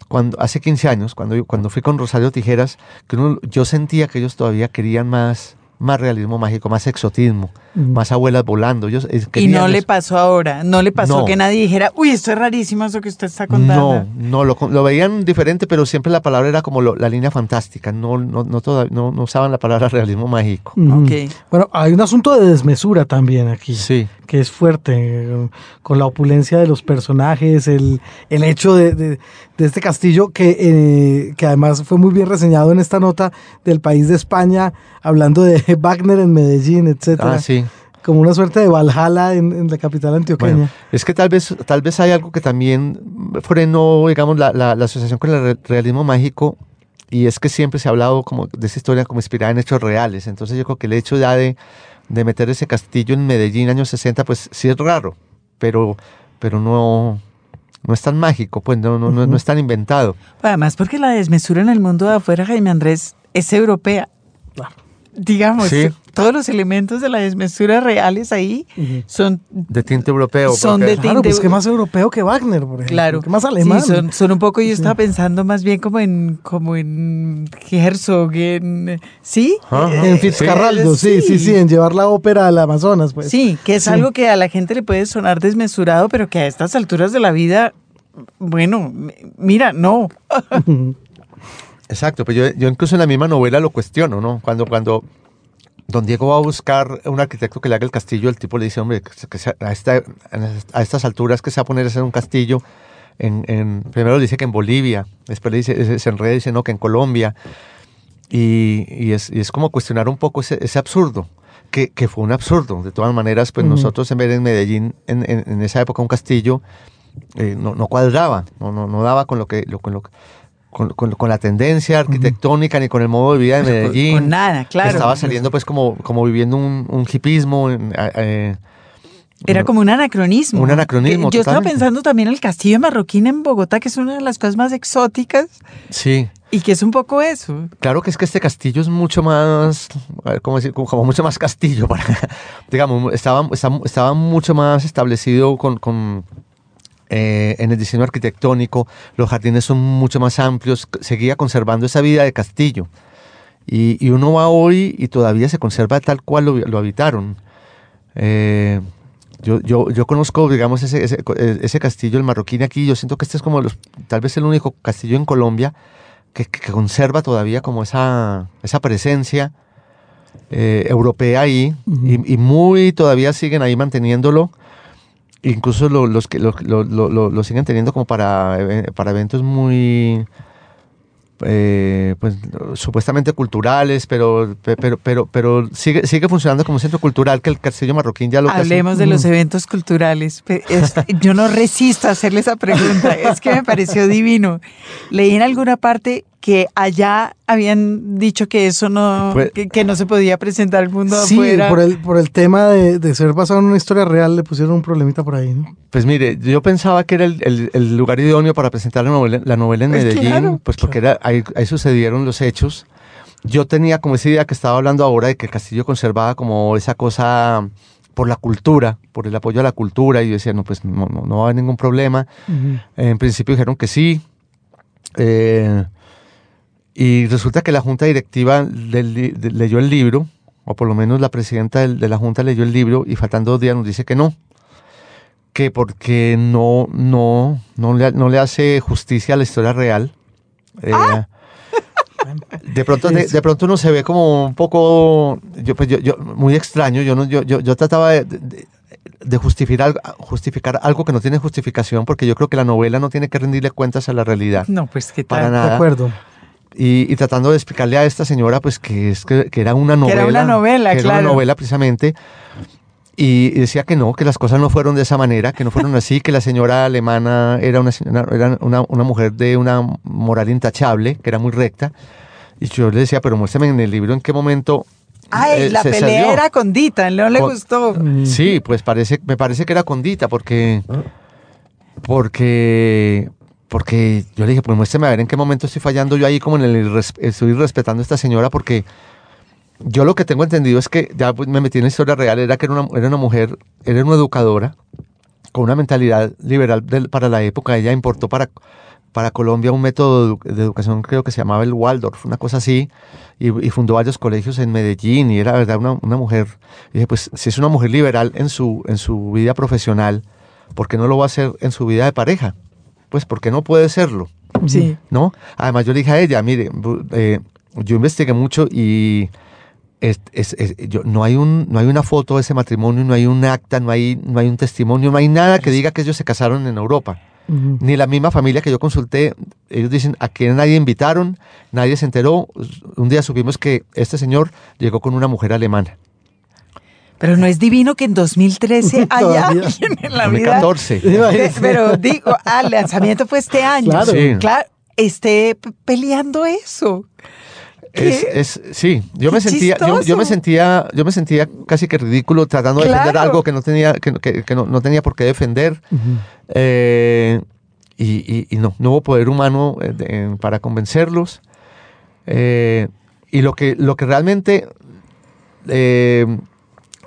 cuando hace 15 años, cuando, cuando fui con Rosario Tijeras, que uno- yo sentía que ellos todavía querían más, más realismo mágico, más exotismo. Más abuelas volando. Eh, Y no le eso. pasó ahora, no le pasó No. que nadie dijera, uy, esto es rarísimo eso que usted está contando. No, no, lo, lo veían diferente, pero siempre la palabra era como lo- la línea fantástica, no, no, no, toda- no, no usaban la palabra realismo mágico. Ok. Bueno, hay un asunto de desmesura también aquí. Sí. que es fuerte, con la opulencia de los personajes, el, el hecho de, de- de este castillo que, eh, que además fue muy bien reseñado en esta nota del país de España, hablando de Wagner en Medellín, etcétera, Ah, sí. Como una suerte de Valhalla en, en la capital antioqueña. Bueno, es que tal vez, tal vez hay algo que también frenó, digamos, la, la- la asociación con el re- realismo mágico, y es que siempre se ha hablado como de esa historia como inspirada en hechos reales. Entonces yo creo que el hecho ya de, de meter ese castillo en Medellín, años 60, pues sí es raro, pero, pero no, no es tan mágico, pues no, no, no, no es tan inventado. Además, porque la desmesura en el mundo de afuera, Jaime Andrés, es europea. Claro. Digamos, Sí. todos los elementos de la desmesura reales ahí son De tinte europeo. Son porque- de Claro, pues tinte- que más europeo que Wagner, por ejemplo. Claro. Que más alemán. Sí, son, son un poco, yo Sí. estaba pensando más bien como en, como en Herzog, en, ¿sí? Ajá. En Fitzcarraldo, sí, sí, sí, en llevar la ópera al Amazonas, pues. Sí, que es Sí. algo que a la gente le puede sonar desmesurado, pero que a estas alturas de la vida, bueno, mira, no. Exacto, pues yo, yo incluso en la misma novela lo cuestiono, ¿no? Cuando, cuando don Diego va a buscar un arquitecto que le haga el castillo, el tipo le dice, hombre, que, se- que a, esta- a estas alturas que se va a poner a hacer un castillo, en, en- primero dice que en Bolivia, después le dice, se enreda y dice no, que en Colombia. Y, y es, y es como cuestionar un poco ese, ese absurdo, que, que fue un absurdo. De todas maneras, pues nosotros en ver en Medellín, en, en- en esa época, un castillo, eh, no, no cuadraba, no, no, no daba con lo que... lo- con, lo, con, con- con la tendencia arquitectónica ni con el modo de vida de Medellín. con nada, claro. Estaba saliendo pues como, como viviendo un, un hipismo. eh, Era como un anacronismo. Un anacronismo, Yo estaba pensando también en el castillo de Marroquín en Bogotá, que es una de las cosas más exóticas sí, y que es un poco eso. claro que es que este castillo es mucho más, a ver, ¿cómo decir? Como, como mucho más castillo, para, digamos, estaba, estaba, estaba mucho más establecido con, con, eh, en el diseño arquitectónico, los jardines son mucho más amplios, seguía conservando esa vida de castillo. Y, y uno va hoy y todavía se conserva tal cual lo, lo habitaron. Eh, yo, yo, yo conozco, digamos, ese, ese, ese castillo, el marroquín aquí, yo siento que este es como los, tal vez el único castillo en Colombia que, que conserva todavía como esa, esa presencia eh, europea ahí y muy todavía siguen ahí manteniéndolo. Incluso lo- los que lo, lo- lo- siguen teniendo como para, eve- para eventos muy eh, pues supuestamente culturales, pero pero pero pero sigue sigue funcionando como centro cultural que el castillo marroquín ya lo casi- Hablemos de los eventos culturales. Es- yo no resisto a hacerle esa pregunta. Es que me pareció divino. Leí en alguna parte que allá habían dicho que eso no, Pues- que, que no se podía presentar al mundo Sí, afuera. por el, por el tema de, de ser basado en una historia real le pusieron un problemita por ahí, ¿no? Pues mire, yo pensaba que era el, el- el lugar idóneo para presentar la novela, la novela en Pues Medellín, claro. pues porque era, ahí, ahí sucedieron los hechos. Yo tenía como esa idea que estaba hablando ahora de que el castillo conservaba como esa cosa por la cultura, por el apoyo a la cultura, y yo decía, no, pues no, no, no va a haber ningún problema. En principio dijeron que sí. eh, y resulta que la junta directiva del li- de- leyó el libro, o por lo menos la presidenta del- de la junta leyó el libro, y faltando dos días nos dice que no. Que porque no, no, no, le, no le hace justicia a la historia real. Eh, De pronto, de, de pronto uno se ve como un poco, yo, pues yo, yo- muy extraño. Yo, no, yo, yo, yo trataba de, de- de justificar, algo- justificar algo que no tiene justificación, porque yo creo que la novela no tiene que rendirle cuentas a la realidad. No, pues qué Para tal. nada. De acuerdo. Y, y tratando de explicarle a esta señora, pues que, es que, que era una Que novela. era una novela, que era claro. una novela precisamente. Y, decía que no, que las cosas no fueron de esa manera, que no fueron así, que la señora alemana era una, señora- era una, una mujer de una moral intachable, que era muy recta. Y yo le decía, pero muéstrame en el libro en qué momento. Ay, eh, la se pelea salió". era con Dita, no le Con- gustó. Sí, pues parece, me parece que era condita, porque, porque, porque yo le dije, pues muéstrame a ver en qué momento estoy fallando yo ahí, como en el estoy respetando a esta señora, porque yo lo que tengo entendido es que ya pues, me metí en la historia real, era que era una, era una mujer, era una educadora con una mentalidad liberal para la época. Ella importó para, para Colombia un método de educación, creo que se llamaba el Waldorf, una cosa así, y, y fundó varios colegios en Medellín, y era verdad una, una mujer. Y dije, pues si es una mujer liberal en su, en su vida profesional, ¿por qué no lo va a hacer en su vida de pareja? Pues porque no puede serlo. Sí. ¿no? Además, yo le dije a ella, mire, eh, yo investigué mucho y es- es- es- yo, no, hay un, no hay una foto de ese matrimonio, no hay un acta, no hay, no hay un testimonio, no hay nada que diga que ellos se casaron en Europa. Ni la misma familia que yo consulté, ellos dicen, a quien nadie invitaron, nadie se enteró. Un día supimos que este señor llegó con una mujer alemana. Pero no es divino que en 2013 haya Todavía. alguien en la vida. 2014. de- pero digo, ah, el lanzamiento fue este año. Claro. Sí. Claro, esté peleando eso. Es, ¿Qué? es- sí, yo me sentía, yo, yo me sentía, yo me sentía casi que ridículo tratando de defender algo que no tenía, que, que- que no, no tenía por qué defender. Eh, y, y- y no, no hubo poder humano eh, de- para convencerlos. Eh, y lo que, lo que realmente eh,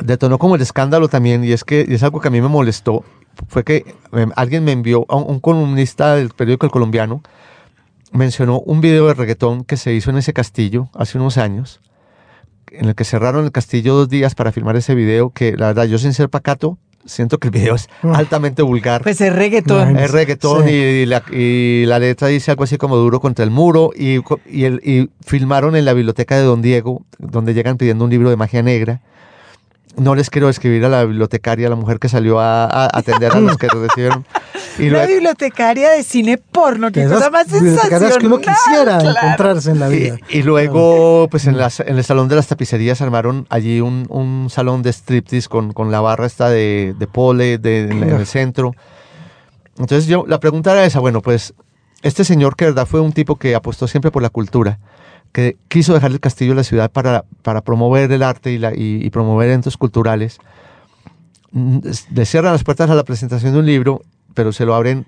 detonó como el escándalo también, y es que y es algo que a mí me molestó, fue que eh, alguien me envió, a un, un columnista del periódico El Colombiano, mencionó un video de reggaetón que se hizo en ese castillo hace unos años, en el que cerraron el castillo dos días para filmar ese video, que la verdad yo sin ser pacato, siento que el video es altamente vulgar. Pues es reggaetón. Es reggaetón Sí. y, y la, y la letra dice algo así como duro contra el muro y, el- y filmaron en la biblioteca de Don Diego, donde llegan pidiendo un libro de magia negra. No les quiero escribir a la bibliotecaria, a la mujer que salió a, a atender a los que recibieron. Y Una luego- bibliotecaria de cine porno, qué De cosa más bibliotecarias que uno sensacional. quisiera claro. encontrarse en la vida. Y, y luego, pues en, las- en el salón de las tapicerías armaron allí un, un salón de striptease con, con la barra esta de, de pole de, en, en el centro. Entonces yo, la pregunta era esa, bueno, pues este señor que de verdad fue un tipo que apostó siempre por la cultura, que quiso dejar el castillo de la ciudad para, para promover el arte y, la, y, y promover eventos culturales, mm, le cierran las puertas a la presentación de un libro, pero se lo abren,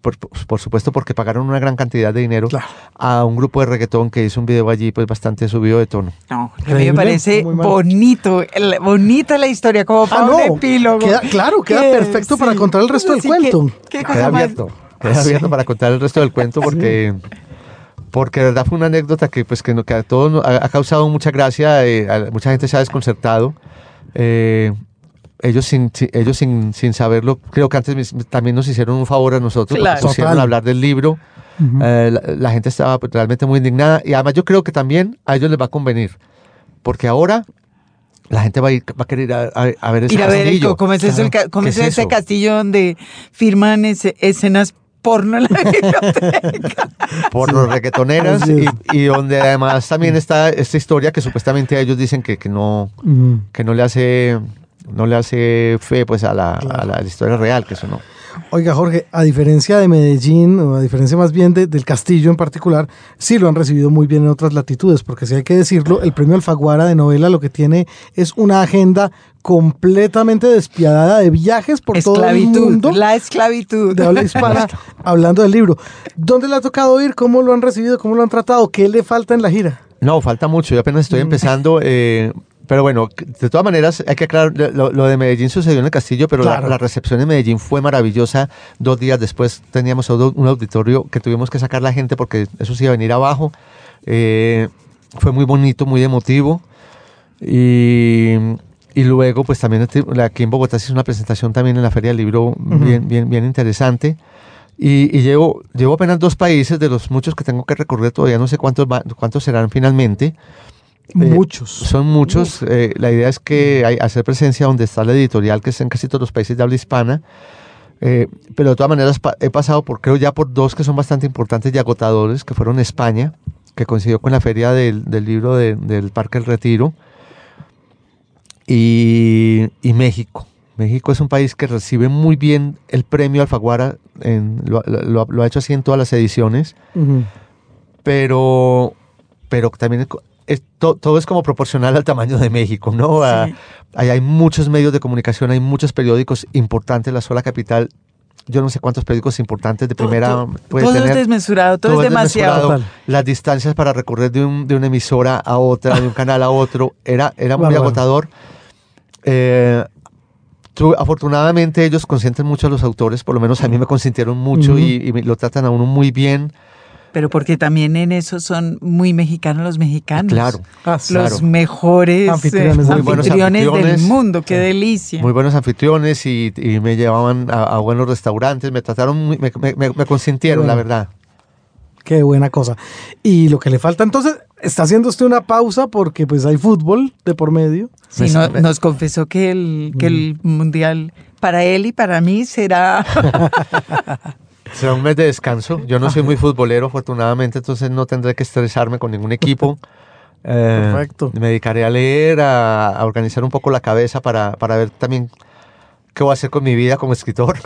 por, por supuesto, porque pagaron una gran cantidad de dinero Claro. a un grupo de reggaetón que hizo un video allí pues bastante subido de tono. No, a mí me parece bonito, el- bonita la historia, como para Ah, un no, epílogo. queda- claro, queda Que perfecto para contar el resto del Sí, cuento. qué- qué Queda abierto, queda abierto para contar el resto del cuento porque, porque de verdad fue una anécdota que pues que, que a todos nos- ha, causado mucha gracia, eh, a- mucha gente se ha desconcertado. eh, ellos sin, si- ellos sin, sin saberlo, creo que antes también nos hicieron un favor a nosotros, Claro. pusieron Total. a hablar del libro. Eh, la, la gente estaba pues, realmente muy indignada y además yo creo que también a ellos les va a convenir, porque ahora la gente va a, ir, va a querer ir a, a- a ver ese Ir a ver, castillo. ¿cómo es, eso, el ca- cómo ¿Qué es es ese eso? castillo donde firman ese- escenas porno en la biblioteca? por los reggaetoneras Así y, donde además también está esta historia que supuestamente ellos dicen que, que no que no le hace no le hace fe pues a la, a la- a la historia real que eso no Oiga, Jorge, a diferencia de Medellín, o a diferencia más bien de- del castillo en particular, sí lo han recibido muy bien en otras latitudes, porque si hay que decirlo, el premio Alfaguara de novela lo que tiene es una agenda completamente despiadada de viajes por todo el mundo la esclavitud. de habla hispana hablando del libro. ¿Dónde le ha tocado ir? ¿Cómo lo han recibido? ¿Cómo lo han tratado? ¿Qué le falta en la gira? no falta mucho yo apenas Mm. estoy empezando eh, pero bueno de todas maneras hay que aclarar lo, lo de Medellín sucedió en el castillo pero la- Claro. la, recepción en Medellín fue maravillosa dos días después teníamos un auditorio que tuvimos que sacar la gente porque eso sí iba a venir abajo Eh, fue muy bonito muy emotivo Y, y luego, pues también este- aquí en Bogotá se hizo una presentación también en la Feria del Libro bien, bien, bien interesante. Y, y llevo, llevo apenas dos países de los muchos que tengo que recorrer, todavía no sé cuántos, cuántos serán finalmente. Muchos. Son muchos. eh, la idea es que hay, hacer presencia donde está la editorial, que es en casi todos los países de habla hispana. Eh, pero de todas maneras pa- he pasado por, creo ya por dos que son bastante importantes y agotadores, que fueron España, que coincidió con la feria del, del libro de- del Parque El Retiro, y, y México. México es un país que recibe muy bien el premio Alfaguara, en- lo, lo- lo ha hecho así en todas las ediciones, pero, pero también es to- todo es como proporcional al tamaño de México, ¿no? Sí. ahí hay muchos medios de comunicación, hay muchos periódicos importantes, la sola capital, yo no sé cuántos periódicos importantes de primera todo, puede todo es tener. desmesurado, todo, Todo es demasiado. Las distancias para recorrer de, un- de una emisora a otra, de un canal a otro, era, era muy agotador. Eh, tu- afortunadamente ellos consienten mucho a los autores, por lo menos a mí me consintieron mucho y, y lo tratan a uno muy bien. Pero porque también en eso son muy mexicanos los mexicanos. Claro, Ah. Los claro. mejores eh, Anfitriones del mundo. anfitriones del mundo. Qué delicia. muy buenos anfitriones y, y me llevaban a, a buenos restaurantes, me trataron, muy- me, me- me- consintieron, Bueno. la verdad. Qué buena cosa. Y lo que le falta entonces, está haciendo usted una pausa porque pues hay fútbol de por medio. Sí, no- nos confesó que el, que el mundial para él y para mí será Será un mes de descanso. Yo no soy muy futbolero, afortunadamente, entonces no tendré que estresarme con ningún equipo. Eh, Perfecto. Me dedicaré a leer, a, a organizar un poco la cabeza para, para ver también qué voy a hacer con mi vida como escritor.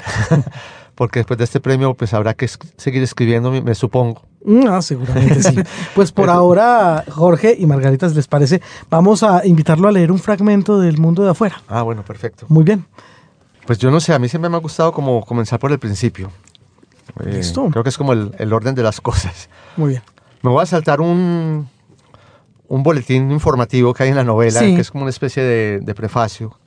Porque después de este premio, pues habrá que seguir escribiendo, me, me supongo. Mm, Ah, seguramente sí. Pues por ahora, Jorge y Margarita, si les parece, vamos a invitarlo a leer un fragmento del mundo de afuera. Ah, bueno, perfecto. Muy bien. Pues yo no sé, a mí siempre me ha gustado como comenzar por el principio. Eh, Listo. Creo que es como el, el orden de las cosas. Muy bien. Me voy a saltar un, un boletín informativo que hay en la novela, Sí. que es como una especie de, de prefacio,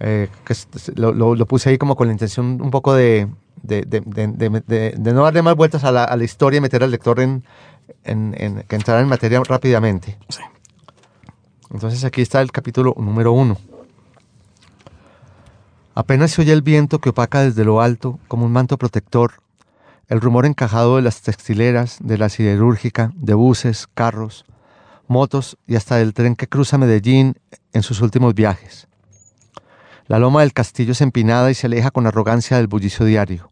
eh, que es- lo, lo- lo puse ahí como con la intención un poco de, de, de- de- de- de- de no darle más vueltas a la, a la historia y meter al lector en, en- en- que entrara en materia rápidamente. Sí. Entonces aquí está el capítulo número uno. Apenas se oye el viento que opaca desde lo alto como un manto protector, el rumor encajado de las textileras, de la siderúrgica, de buses, carros, motos y hasta del tren que cruza Medellín en sus últimos viajes. La loma del castillo es empinada y se aleja con arrogancia del bullicio diario.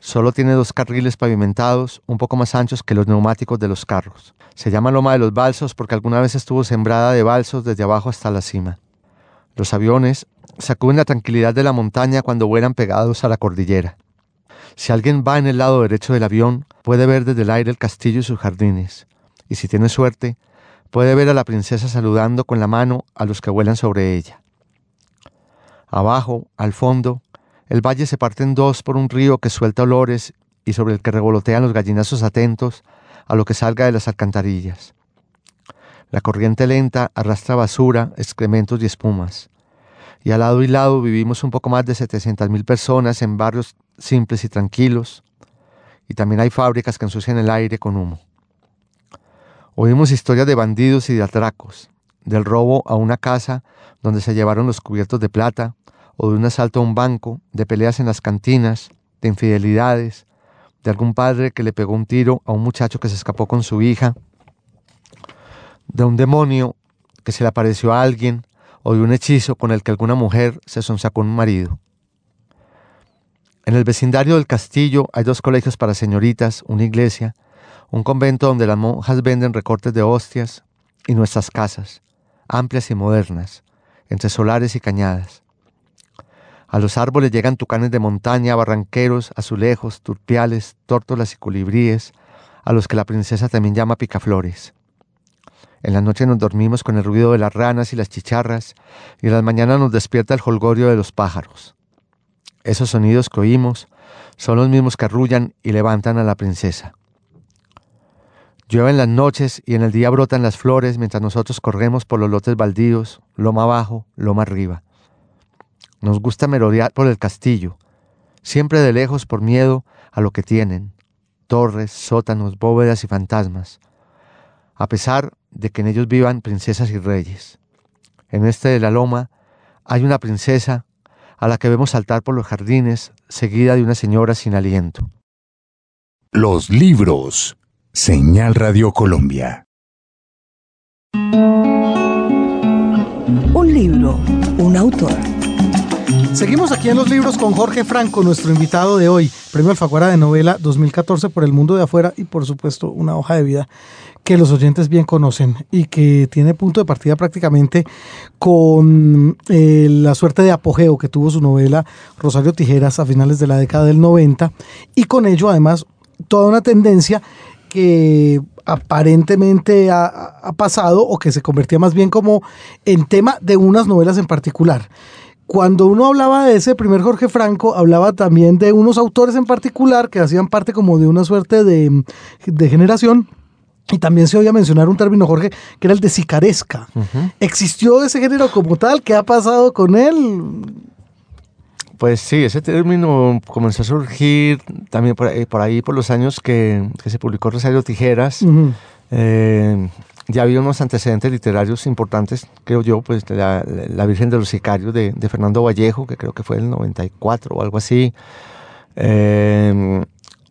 Solo tiene dos carriles pavimentados, un poco más anchos que los neumáticos de los carros. Se llama Loma de los Balsos porque alguna vez estuvo sembrada de balsos desde abajo hasta la cima. Los aviones sacuden la tranquilidad de la montaña cuando vuelan pegados a la cordillera. Si alguien va en el lado derecho del avión, puede ver desde el aire el castillo y sus jardines. Y si tiene suerte, puede ver a la princesa saludando con la mano a los que vuelan sobre ella. Abajo, al fondo, el valle se parte en dos por un río que suelta olores y sobre el que revolotean los gallinazos atentos a lo que salga de las alcantarillas. La corriente lenta arrastra basura, excrementos y espumas. Y al lado y lado vivimos un poco más de 700.000 personas en barrios simples y tranquilos. Y también hay fábricas que ensucian el aire con humo. Oímos historias de bandidos y de atracos, del robo a una casa donde se llevaron los cubiertos de plata, o de un asalto a un banco, de peleas en las cantinas, de infidelidades, de algún padre que le pegó un tiro a un muchacho que se escapó con su hija, de un demonio que se le apareció a alguien, o de un hechizo con el que alguna mujer se sonsacó un marido. En el vecindario del castillo hay dos colegios para señoritas, una iglesia, un convento donde las monjas venden recortes de hostias y nuestras casas, amplias y modernas, entre solares y cañadas. A los árboles llegan tucanes de montaña, barranqueros, azulejos, turpiales, tórtolas y colibríes, a los que la princesa también llama picaflores. En la noche nos dormimos con el ruido de las ranas y las chicharras, y en las mañanas nos despierta el holgorio de los pájaros. Esos sonidos que oímos son los mismos que arrullan y levantan a la princesa. Llueve en las noches y en el día brotan las flores mientras nosotros corremos por los lotes baldíos, loma abajo, loma arriba. Nos gusta merodear por el castillo, siempre de lejos por miedo a lo que tienen, torres, sótanos, bóvedas y fantasmas, a pesar de que en ellos vivan princesas y reyes. En este de la loma hay una princesa a la que vemos saltar por los jardines, seguida de una señora sin aliento. Los libros. Señal Radio Colombia. Un libro, un autor. Seguimos aquí en los libros con Jorge Franco, nuestro invitado de hoy, Premio Alfaguara de Novela 2014 por El Mundo de Afuera y por supuesto una hoja de vida que los oyentes bien conocen y que tiene punto de partida prácticamente con eh, la suerte de apogeo que tuvo su novela Rosario Tijeras a finales de la década del 90 y con ello además toda una tendencia que aparentemente ha, ha pasado o que se convertía más bien como en tema de unas novelas en particular cuando uno hablaba de ese primer Jorge Franco, hablaba también de unos autores en particular que hacían parte como de una suerte de, de generación. Y también se oía mencionar un término, Jorge, que era el de sicaresca. ¿Existió ese género como tal? ¿Qué ha pasado con él? Pues sí, ese término comenzó a surgir también por ahí, por, ahí, por los años que, que se publicó Rosario Tijeras. Uh -huh. eh, ya había unos antecedentes literarios importantes, creo yo, pues la, la Virgen de los Sicarios de, de, Fernando Vallejo, que creo que fue el 94 o algo así. Eh,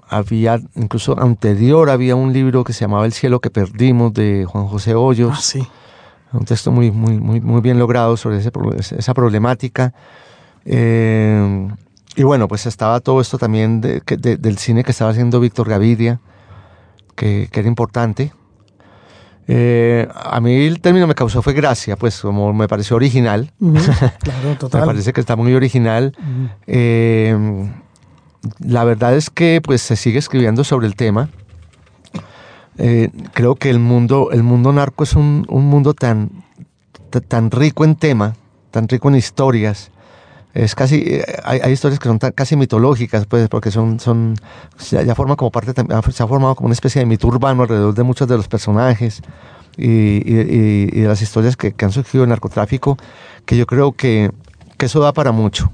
había, incluso anterior, había un libro que se llamaba El cielo que perdimos de Juan José Hoyos. Ah, sí. Un texto muy, muy, muy, muy bien logrado sobre ese, esa problemática. Eh, y bueno, pues estaba todo esto también de, de, del cine que estaba haciendo Víctor Gaviria, que, que era importante. Eh, a mí el término me causó fue gracia, pues como me pareció original. Uh -huh, claro, total. me parece que está muy original. Uh -huh. eh, la verdad es que pues se sigue escribiendo sobre el tema. Eh, creo que el mundo, el mundo narco es un, un mundo tan, tan rico en tema, tan rico en historias. Es casi, eh, hay, historias que son tan, casi mitológicas, pues, porque son, son, ya, ya como parte, se ha formado como una especie de mito urbano alrededor de muchos de los personajes y, de las historias que, han surgido en narcotráfico, que yo creo que, que eso da para mucho.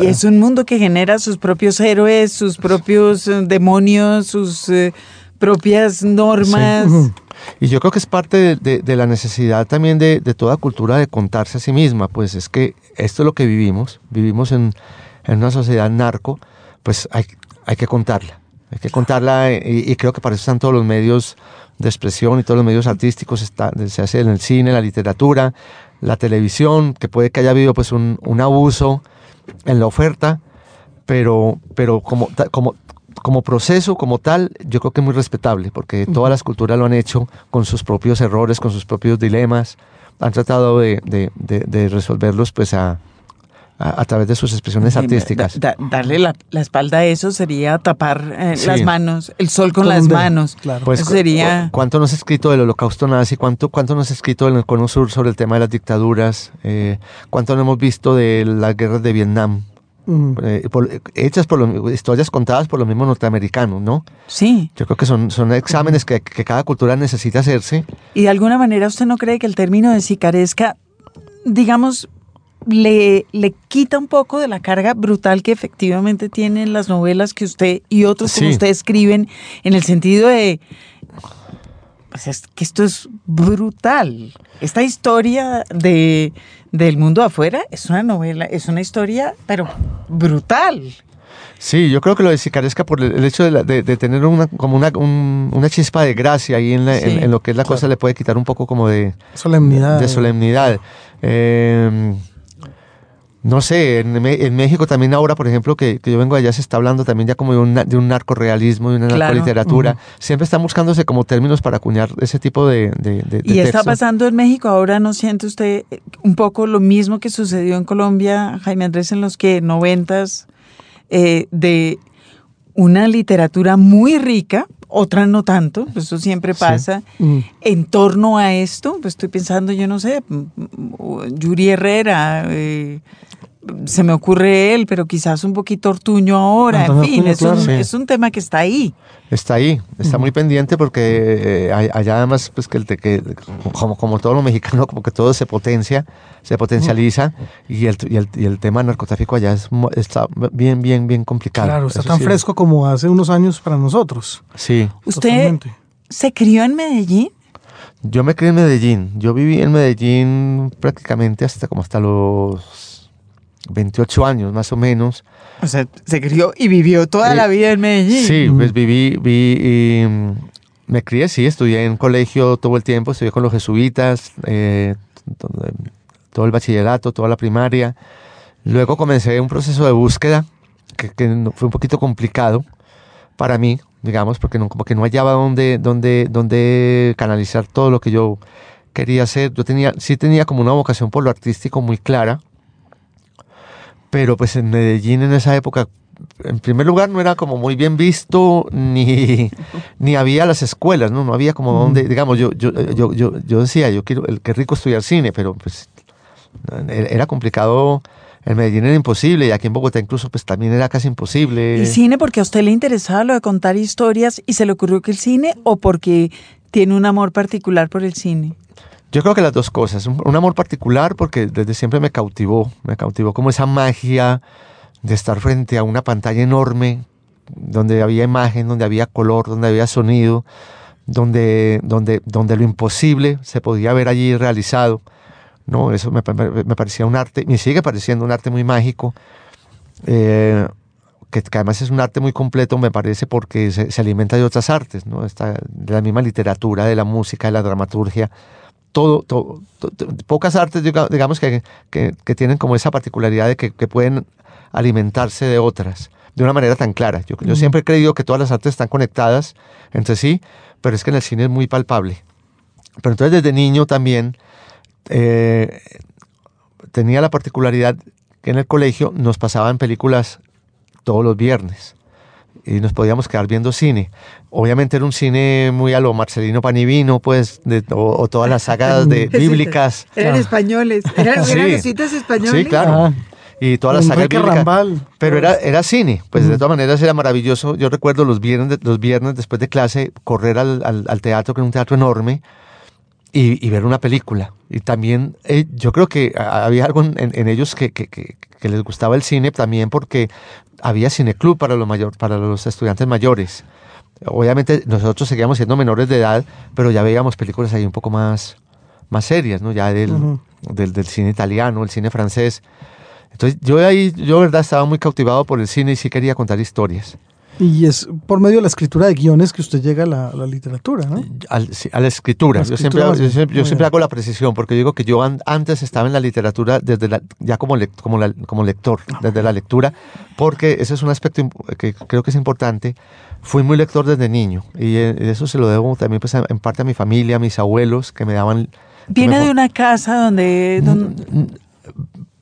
Y es un mundo que genera sus propios héroes, sus propios uh, demonios, sus uh, propias normas. Sí. Y yo creo que es parte de, de, de la necesidad también de, de, toda cultura de contarse a sí misma, pues es que esto es lo que vivimos, vivimos en, en una sociedad narco, pues hay, hay que contarla, hay que contarla y, y, creo que para eso están todos los medios de expresión y todos los medios artísticos, está, se hace en el cine, la literatura, la televisión, que puede que haya habido pues un, un abuso en la oferta, pero, pero como, como, como proceso, como tal, yo creo que es muy respetable, porque todas las culturas lo han hecho con sus propios errores, con sus propios dilemas, han tratado de, de- de- de resolverlos pues a, a, a través de sus expresiones artísticas. Da- da- darle la, la espalda a eso sería tapar eh, Sí. las manos, el sol con, las manos. claro. Pues, eso sería... cu- ¿Cuánto nos ha escrito del holocausto nazi? ¿Cuánto, cuánto nos ha escrito en el Cono Sur sobre el tema de las dictaduras? Eh, ¿Cuánto no hemos visto de las guerras de Vietnam? Ujú. Eh, por- hechas por los, historias contadas por los mismos norteamericanos, ¿no? Sí. Yo creo que son, son exámenes que, que cada cultura necesita hacerse. Y de alguna manera usted no cree que el término de sicaresca, digamos, le, le quita un poco de la carga brutal que efectivamente tienen las novelas que usted y otros como usted escriben, en el sentido de pues es que esto es brutal. Esta historia de, del mundo afuera es una novela, es una historia, pero brutal. Sí, yo creo que lo de Sicaresca por el hecho de, la- de- de tener una, como una, un- una chispa de gracia ahí en, la- en- Sí. en lo que es la cosa le puede quitar un poco como de, Solemnidad. de solemnidad. Eh, no sé, en, en México también ahora, por ejemplo, que, que yo vengo allá, se está hablando también ya como de un, de un narcorrealismo, de una Claro. narcoliteratura. Siempre están buscándose como términos para acuñar ese tipo de, de, de- de Y está pasando en México ahora, ¿no siente usted un poco lo mismo que sucedió en Colombia, Jaime Andrés, en los que noventas, eh, de una literatura muy rica, otra no tanto, pues eso siempre Sí. pasa, Mm. en torno a esto, pues estoy pensando, yo no sé, mm, mm, Yuri Herrera, eh, se me ocurre él, pero quizás un poquito Ortuño ahora, en fin, Ortuño, es, un. Sí. es un tema que está ahí. Está ahí, está muy pendiente porque eh, allá además, pues que, el te- que como, como todo lo mexicano, como que todo se potencia, se potencializa y el, y el, y el tema narcotráfico allá es, está bien, bien, bien complicado. Claro, está Eso tan sí. fresco como hace unos años para nosotros. Sí, ¿Usted Totalmente. se crió en Medellín? yo me crié en Medellín, yo viví en Medellín prácticamente hasta como hasta los 28 años más o menos. O sea, se crió y vivió toda Eh, la vida en Medellín. Sí, pues viví, vi, y, mm, me crié, sí, estudié en colegio todo el tiempo, estudié con los jesuitas, eh, to- todo el bachillerato, toda la primaria. Luego comencé un proceso de búsqueda que, fue un poquito complicado para mí, digamos, porque no, como que no hallaba dónde, dónde, dónde canalizar todo lo que yo quería hacer. Yo tenía, sí tenía como una vocación por lo artístico muy clara, pero pues en Medellín en esa época, en primer lugar no era como muy bien visto, ni, ni había las escuelas, ¿no? No había como donde, digamos, yo, yo, yo, yo, yo decía, yo quiero, el que rico estudiar cine, pero pues era era complicado. En Medellín era imposible y aquí en Bogotá incluso pues también era casi imposible. ¿Y cine porque a usted le interesaba lo de contar historias y se le ocurrió que el cine o porque tiene un amor particular por el cine? Yo creo que las dos cosas. Un, amor particular porque desde siempre me cautivó. Me cautivó como esa magia de estar frente a una pantalla enorme donde había imagen, donde había color, donde había sonido, donde, donde, donde lo imposible se podía ver allí realizado. No, eso me, pa- me parecía un arte, me sigue pareciendo un arte muy mágico. eh, que, además es un arte muy completo, me parece, porque se, se alimenta de otras artes, ¿no? Está de la misma literatura, de la música, de la dramaturgia todo, todo, to- to- pocas artes, diga- digamos, que, que, que tienen como esa particularidad de que, que pueden alimentarse de otras de una manera tan clara. Yo, yo siempre he creído que todas las artes están conectadas entre sí, pero es que en el cine es muy palpable. Pero entonces desde niño también eh, tenía la particularidad que en el colegio nos pasaban películas todos los viernes y nos podíamos quedar viendo cine. Obviamente era un cine muy a lo Marcelino Panivino, pues, de- o, o todas las sagas de, bíblicas. Eran españoles, eran, Sí. eran españoles. Sí, claro. Ah. Y todas las sagas Enrique bíblicas. Rambal. Pero era, era cine, pues de todas maneras era maravilloso. Yo recuerdo los viernes, los viernes después de clase correr al, al- al teatro, que era un teatro enorme, y, y ver una película. Y también eh, yo creo que había algo en, en ellos que, que- que- que les gustaba el cine también porque había cineclub para mayor, para los estudiantes mayores. Obviamente nosotros seguíamos siendo menores de edad, pero ya veíamos películas ahí un poco más, más serias, ¿no? Ya del, Ujú. del, del cine italiano, el cine francés. Entonces yo ahí, yo verdad estaba muy cautivado por el cine y sí quería contar historias. Y es por medio de la escritura de guiones que usted llega a la, a la literatura, ¿no? Al- sí, a la escritura. La yo escritura siempre, yo siempre, yo siempre hago la precisión, porque yo digo que yo an- antes estaba en la literatura desde la, ya como, lec- como, la- como lector, Ah, desde la lectura, porque ese es un aspecto que creo que es importante. Fui muy lector desde niño y eh, eso se lo debo también pues, a- en parte a mi familia, a mis abuelos, que me daban... Viene me- de una casa donde... don-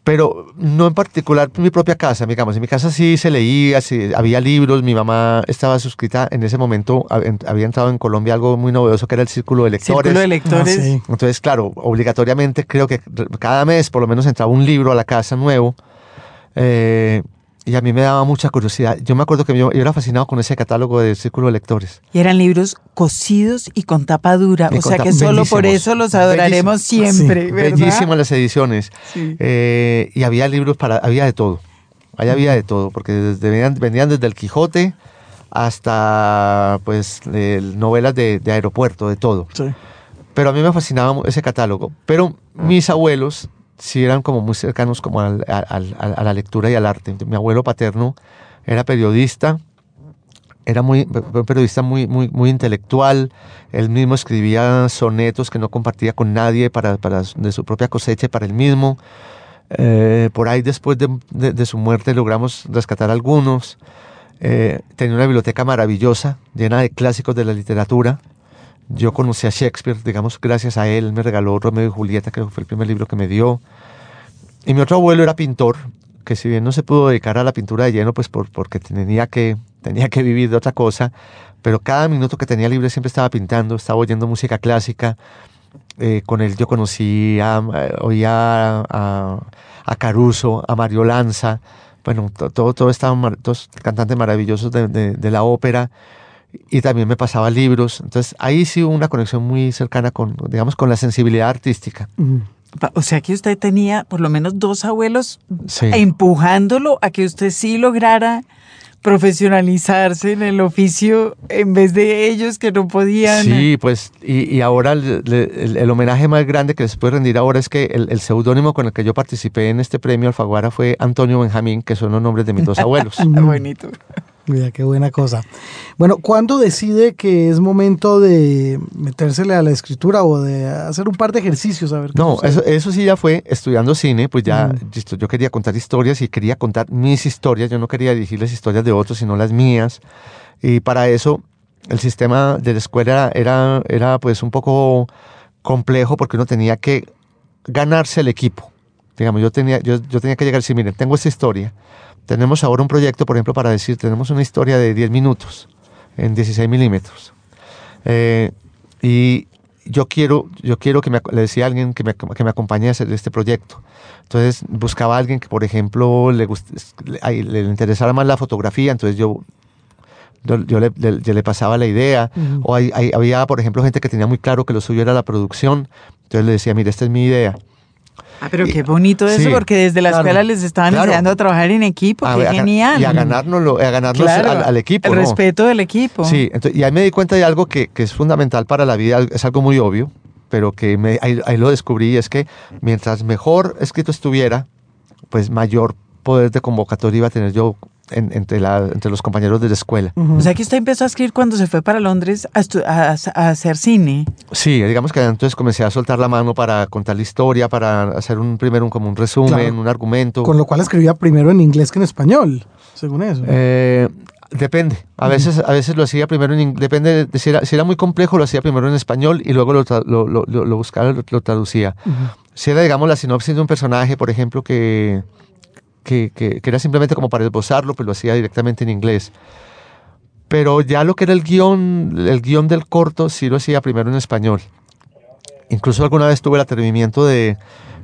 pero no en particular mi propia casa, digamos. En mi casa sí se leía, sí, había libros, mi mamá estaba suscrita en ese momento, hab- en- había entrado en Colombia algo muy novedoso que era el Círculo de Lectores. Círculo de lectores. Ah, sí. Entonces, claro, obligatoriamente creo que cada mes por lo menos entraba un libro a la casa nuevo. eh, y a mí me daba mucha curiosidad. Yo me acuerdo que yo, yo era fascinado con ese catálogo del Círculo de Lectores. Y eran libros cosidos y con tapa dura. Y o sea que solo por eso los adoraremos siempre, Sí, ¿verdad? Bellísimas las ediciones. Sí. Eh, y había libros para, había de todo. Ahí había de todo, porque desde, venían, venían desde el Quijote hasta pues eh, novelas de, de aeropuerto, de todo. Sí. Pero a mí me fascinaba ese catálogo. Pero mis abuelos sí eran como muy cercanos como al- a la lectura y al arte. Mi abuelo paterno era periodista, era muy, un periodista muy, muy, muy intelectual. Él mismo escribía sonetos que no compartía con nadie para, para de su propia cosecha para él mismo. Eh, por ahí después de, de- de su muerte logramos rescatar algunos. Eh, tenía una biblioteca maravillosa, llena de clásicos de la literatura. Yo conocí a Shakespeare, digamos, gracias a él. Me regaló Romeo y Julieta, que fue el primer libro que me dio. Y mi otro abuelo era pintor, que si bien no se pudo dedicar a la pintura de lleno, pues por, porque tenía que, tenía que vivir de otra cosa, pero cada minuto que tenía libre siempre estaba pintando, estaba oyendo música clásica. Eh, con él yo conocí, a, eh, oía a, a, Caruso, a Mario Lanza, bueno, to- todo, todo mar- todos cantantes maravillosos de- de la ópera y también me pasaba libros. Entonces ahí sí hubo una conexión muy cercana con, digamos, con la sensibilidad artística. Mm. O sea que usted tenía por lo menos dos abuelos Sí. empujándolo a que usted sí lograra profesionalizarse en el oficio en vez de ellos que no podían. Sí, pues, y, y ahora el, el- el homenaje más grande que les puedo rendir ahora es que el, el seudónimo con el que yo participé en este premio Alfaguara fue Antonio Benjamín, que son los nombres de mis dos abuelos. Bonito. Mira, qué buena cosa. Bueno, ¿cuándo decide que es momento de metérsele a la escritura o de hacer un par de ejercicios? A ver No, eso, eso sí ya fue estudiando cine, pues ya Mm. yo quería contar historias y quería contar mis historias, yo no quería dirigir las historias de otros, sino las mías. Y para eso el sistema de la escuela era, era pues un poco complejo porque uno tenía que ganarse el equipo. Digamos, yo tenía, yo, yo tenía que llegar y decir, miren, tengo esta historia. Tenemos ahora un proyecto, por ejemplo, para decir, tenemos una historia de 10 minutos en 16 milímetros. Eh, y yo quiero, yo quiero que me, le decía a alguien que me, que me acompañe a hacer este proyecto. Entonces buscaba a alguien que, por ejemplo, le, gust- le, le interesara más la fotografía, entonces yo, yo, yo le, le- yo le pasaba la idea. Ujú. O hay- hay- había, por ejemplo, gente que tenía muy claro que lo suyo era la producción, entonces le decía, mira, esta es mi idea. Ah, pero qué bonito eso, Sí, porque desde la claro, escuela les estaban claro. enseñando a trabajar en equipo. A qué ver, genial. Y a ganárnoslo, a ganarnos Claro, al, al equipo. El ¿no? respeto del equipo. Sí, entonces, y ahí me di cuenta de algo que, que es fundamental para la vida, es algo muy obvio, pero que me- ahí, ahí lo descubrí, y es que mientras mejor escrito estuviera, pues mayor poder de convocatoria iba a tener yo en- entre, la- entre los compañeros de la escuela. Ujú. O sea que usted empezó a escribir cuando se fue para Londres a, a- a hacer cine. Sí, digamos que entonces comencé a soltar la mano para contar la historia, para hacer un primero un, como un resumen, Claro. un argumento. Con lo cual escribía primero en inglés que en español, según eso. Eh, depende. A veces, a veces lo hacía primero en inglés. Depende de si era, si era muy complejo, lo hacía primero en español y luego lo, lo, lo- lo- lo buscaba, lo, lo traducía. Ujú. Si era, digamos, la sinopsis de un personaje, por ejemplo, que, que, que- que era simplemente como para esbozarlo, pues lo hacía directamente en inglés. Pero ya lo que era el guion, el guion del corto, sí lo hacía primero en español. Incluso alguna vez tuve el atrevimiento de,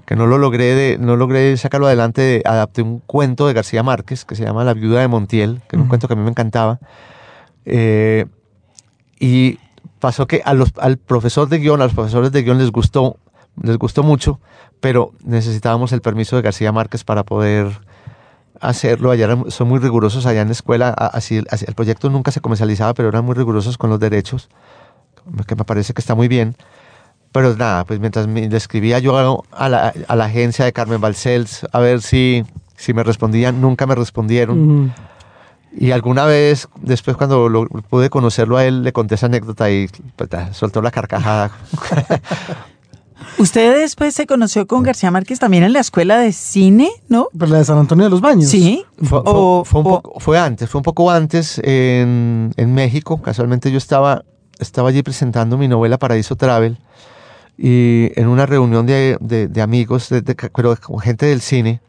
que no lo logré, de, no logré sacarlo adelante, de, adapté un cuento de García Márquez que se llama La viuda de Montiel, que era un Ujú. cuento que a mí me encantaba. Eh, y pasó que a los, al profesor de guion, a los profesores de guion les gustó, les gustó mucho, pero necesitábamos el permiso de García Márquez para poder hacerlo. Allá eran- son muy rigurosos allá en la escuela. Así, así- el proyecto nunca se comercializaba, pero eran muy rigurosos con los derechos, que me parece que está muy bien. Pero nada, pues mientras me- escribía yo a la, a la agencia de Carmen Balcells a ver si, si me respondían, nunca me respondieron. Ujú. Y alguna vez, después cuando lo, pude conocerlo a él, le conté esa anécdota y pues, soltó la carcajada. Usted después se conoció con García Márquez también en la escuela de cine, ¿no? Pero la de San Antonio de los Baños. Sí. Fue, O- fue un o- poco- fue antes, fue un poco antes en, en México. Casualmente yo estaba, estaba allí presentando mi novela Paraíso Travel y en una reunión de, de- de amigos, de- pero con gente del cine,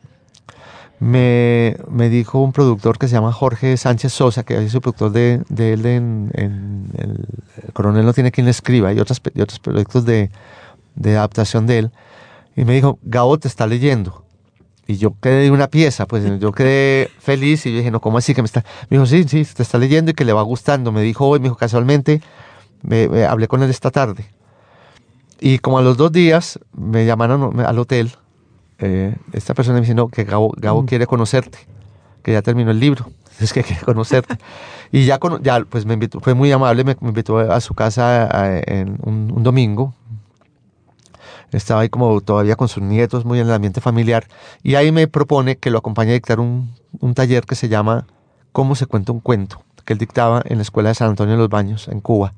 me, me dijo un productor que se llama Jorge Sánchez Sosa, que es el productor de, de él en, en el, el Coronel no tiene quien le escriba y, otras, pe- y otros proyectos de, de adaptación de él. Y me dijo, Gabo te está leyendo. Y yo quedé de una pieza, pues yo quedé feliz y yo dije, no, ¿cómo así que me está? Me dijo, sí, sí, te está leyendo y que le va gustando. Me dijo hoy, me dijo casualmente, me, me- hablé con él esta tarde. Y como a los dos días me llamaron al hotel, eh, esta persona me dice, no, que Gabo, Gabo quiere conocerte, que ya terminó el libro, es que quiere conocerte. Y ya, cono- ya pues me invitó, fue muy amable, me, me invitó a su casa a- en un, un domingo, estaba ahí como todavía con sus nietos, muy en el ambiente familiar, y ahí me propone que lo acompañe a dictar un, un taller que se llama ¿Cómo se cuenta un cuento? que él dictaba en la Escuela de San Antonio de los Baños, en Cuba.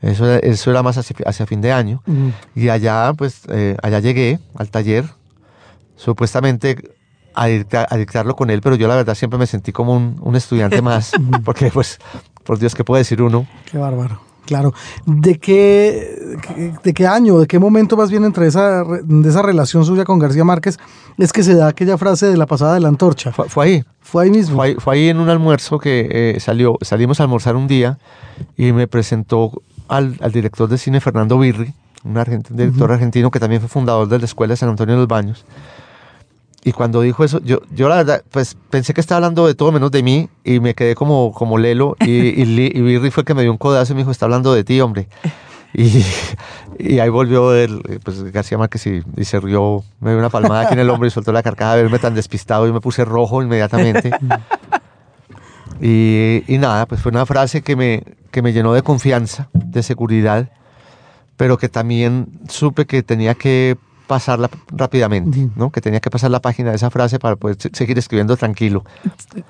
Eso, era- eso era más hacia, hacia fin de año. Y allá, pues, eh, allá llegué al taller, supuestamente a, dicta- a dictarlo con él, pero yo la verdad siempre me sentí como un, un estudiante más, porque pues, por Dios, ¿qué puede decir uno? Qué bárbaro. Claro. ¿De qué, ¿De qué año, de qué momento más bien entre esa, de esa relación suya con García Márquez es que se da aquella frase de la pasada de la antorcha? Fue, fue ahí, Fue ahí mismo. Fue ahí, fue ahí en un almuerzo que eh, salió, salimos a almorzar un día y me presentó al, al director de cine Fernando Birri, un argent- director argentino que también fue fundador de la Escuela de San Antonio de los Baños. Y cuando dijo eso, yo, yo la verdad, pues pensé que estaba hablando de todo menos de mí y me quedé como, como lelo y, y, y Birri fue que me dio un codazo y me dijo, está hablando de ti, hombre. Y, y ahí volvió el, pues, García Márquez y, y se rió, me dio una palmada aquí en el hombro y soltó la carcajada de verme tan despistado y me puse rojo inmediatamente. Y, y nada, pues fue una frase que me, que me llenó de confianza, de seguridad, pero que también supe que tenía que pasarla rápidamente, ¿no? Que tenía que pasar la página de esa frase para poder se- seguir escribiendo tranquilo,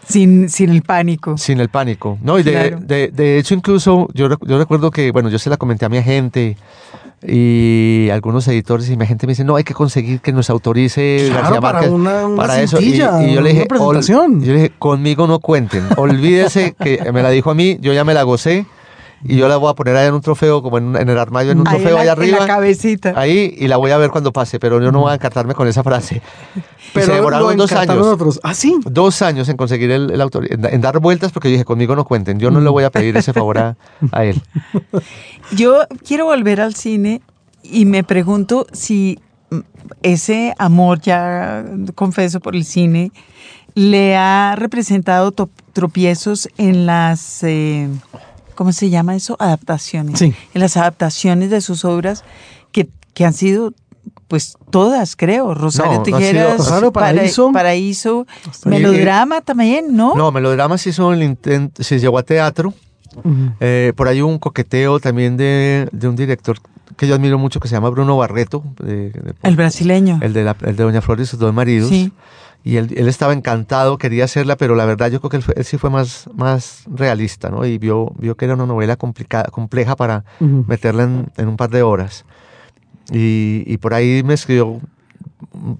Sin, sin el pánico. sin el pánico. No, y de, Claro. de, de hecho incluso yo, yo recuerdo que, bueno, yo se la comenté a mi agente y algunos editores y mi agente me dice, no, hay que conseguir que nos autorice Claro, García para Márquez una- una para eso. Y, yo le dije, una presentación. "Ol- yo le dije, conmigo no cuenten, olvídese que me la dijo a mí, yo ya me la gocé y yo la voy a poner allá en un trofeo, como en, en el armario, en un Ahí en trofeo la- allá en arriba. la cabecita. Ahí y la voy a ver cuando pase, pero yo no voy a encartarme con esa frase. Y se demoraron dos años. otros. Ah, sí. Dos años en conseguir el, el autor, en, en dar vueltas porque yo dije, conmigo no cuenten, yo no le voy a pedir ese favor a, a él. Yo quiero volver al cine y me pregunto si mm, ese amor, ya confeso, por el cine, le ha representado tropiezos en las, eh, ¿cómo se llama eso? Adaptaciones. Sí. En las adaptaciones de sus obras que, que han sido, pues todas, creo. Rosario No, no ha sido- Tijeras, Paraíso. Paraíso, melodrama también, ¿no? No, melodrama se hizo el intento, se llevó a teatro. Eh, por ahí hubo un coqueteo también de, de un director que yo admiro mucho que se llama Bruno Barreto, de- de- El brasileño. el, de la- el de Doña Flor y sus dos maridos. Sí. Y él, él estaba encantado, quería hacerla, pero la verdad yo creo que él, él sí fue más, más realista, ¿no? Y vio, vio que era una novela complicada, compleja para Ujú. meterla en, en un par de horas. Y, y por ahí me escribió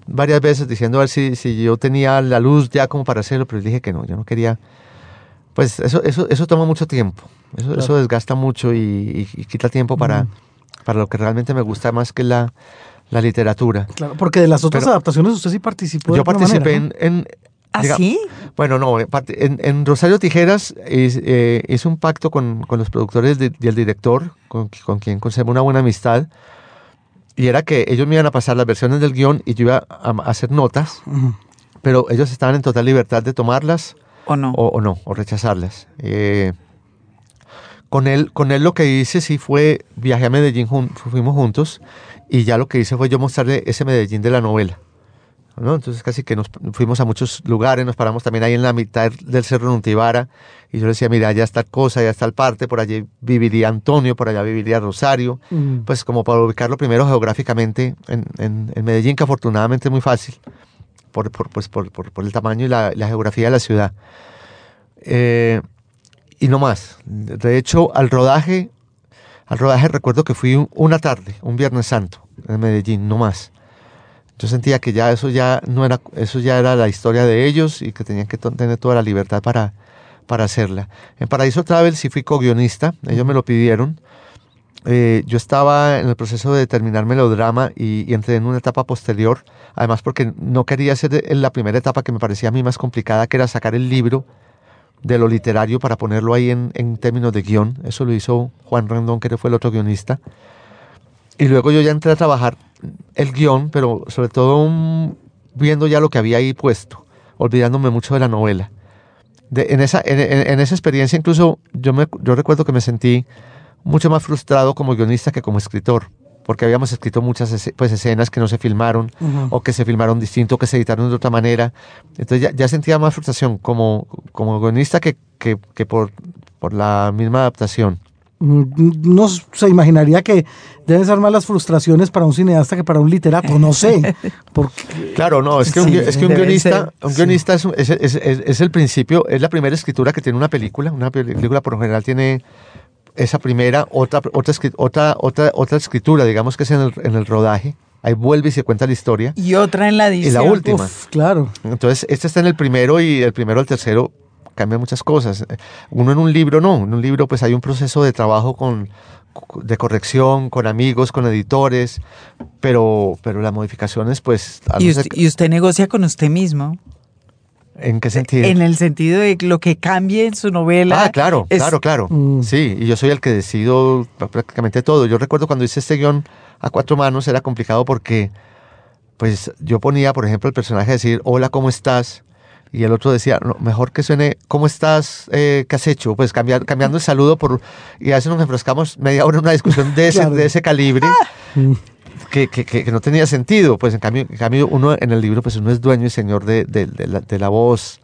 varias veces diciendo a ver si, si yo tenía la luz ya como para hacerlo, pero dije que no, yo no quería. Pues eso, eso, eso toma mucho tiempo, eso, Claro. eso desgasta mucho y, y- y quita tiempo para, para lo que realmente me gusta más que la, la literatura. Claro, porque de las otras Pero- adaptaciones usted sí participó. de Yo participé manera, en, en- ¿Ah, diga- sí? bueno, no, en, en- Rosario Tijeras hice, eh, hice un pacto con, con los productores de- y el director, con, con quien conservo una buena amistad, y era que ellos me iban a pasar las versiones del guion y yo iba a, a hacer notas, ¿no? Pero ellos estaban en total libertad de tomarlas ¿O no? o, o no, o rechazarlas. Eh, con, él, con él lo que hice sí fue, viajé a Medellín, jun- fuimos juntos, y ya lo que hice fue yo mostrarle ese Medellín de la novela. ¿no? Entonces casi que nos fuimos a muchos lugares, nos paramos también ahí en la mitad del Cerro Nutibara, y yo le decía, mira, ya está cosa, ya está el parte, por allí viviría Antonio, por allá viviría Rosario, Ujú. pues como para ubicarlo primero geográficamente en, en- en Medellín, que afortunadamente es muy fácil por, por, pues, por, por- por el tamaño y la, la geografía de la ciudad. Eh, y no más. De hecho, al rodaje, al rodaje recuerdo que fui un- una tarde, un Viernes Santo, en Medellín, no más. Yo sentía que ya eso ya no era, eso ya era la historia de ellos y que tenían que tener toda la libertad para, para hacerla. En Paraíso Travel sí fui co-guionista, ellos me lo pidieron. Eh, yo estaba en el proceso de terminar melodrama y, y entré en una etapa posterior, además porque no quería hacer en la primera etapa que me parecía a mí más complicada, que era sacar el libro de lo literario para ponerlo ahí en, en términos de guion. Eso lo hizo Juan Rendón, que fue el otro guionista. Y luego yo ya entré a trabajar el guion, pero sobre todo viendo ya lo que había ahí puesto, olvidándome mucho de la novela. De- en, esa, en- en esa experiencia incluso yo, me, yo recuerdo que me sentí mucho más frustrado como guionista que como escritor, porque habíamos escrito muchas pues, escenas que no se filmaron o que se filmaron distinto, que se editaron de otra manera. Entonces ya, ya sentía más frustración como, como guionista que, que, que por, por la misma adaptación. Mm, No se imaginaría que deben ser más las frustraciones para un cineasta que para un literato, no sé. Porque, Claro, no, es que un, Sí, es que un guionista, ser, un sí. guionista es, un- es, es- es- el principio, es la primera escritura que tiene una película. Una pel- película por lo general tiene esa primera, otra, otra, otra, otra, otra escritura, digamos que es en el, en el rodaje. Ahí vuelve y se cuenta la historia. Y otra en la Y edición. la última. uf, claro. Entonces, este está en el primero y el primero al tercero cambia muchas cosas. Uno en un libro no, en un libro pues hay un proceso de trabajo con de corrección, con amigos, con editores, pero, pero las modificaciones pues... Y no usted, y usted negocia con usted mismo. ¿En qué sentido? En el sentido de lo que cambie en su novela. Ah, claro, es- claro, claro. Mm. Sí, y yo soy el que decido pr- prácticamente todo. Yo recuerdo cuando hice este guion a cuatro manos era complicado porque pues yo ponía, por ejemplo, el personaje decir, hola, ¿cómo estás? Y el otro decía, no, mejor que suene, ¿cómo estás? Eh, ¿Qué has hecho? Pues cambiar, cambiando el saludo por... Y a veces nos enfrascamos media hora en una discusión de ese, Claro. de ese calibre Mm. que, que- que- que no tenía sentido. Pues en cambio, en cambio uno en el libro, pues uno es dueño y señor de, de- la, de la voz.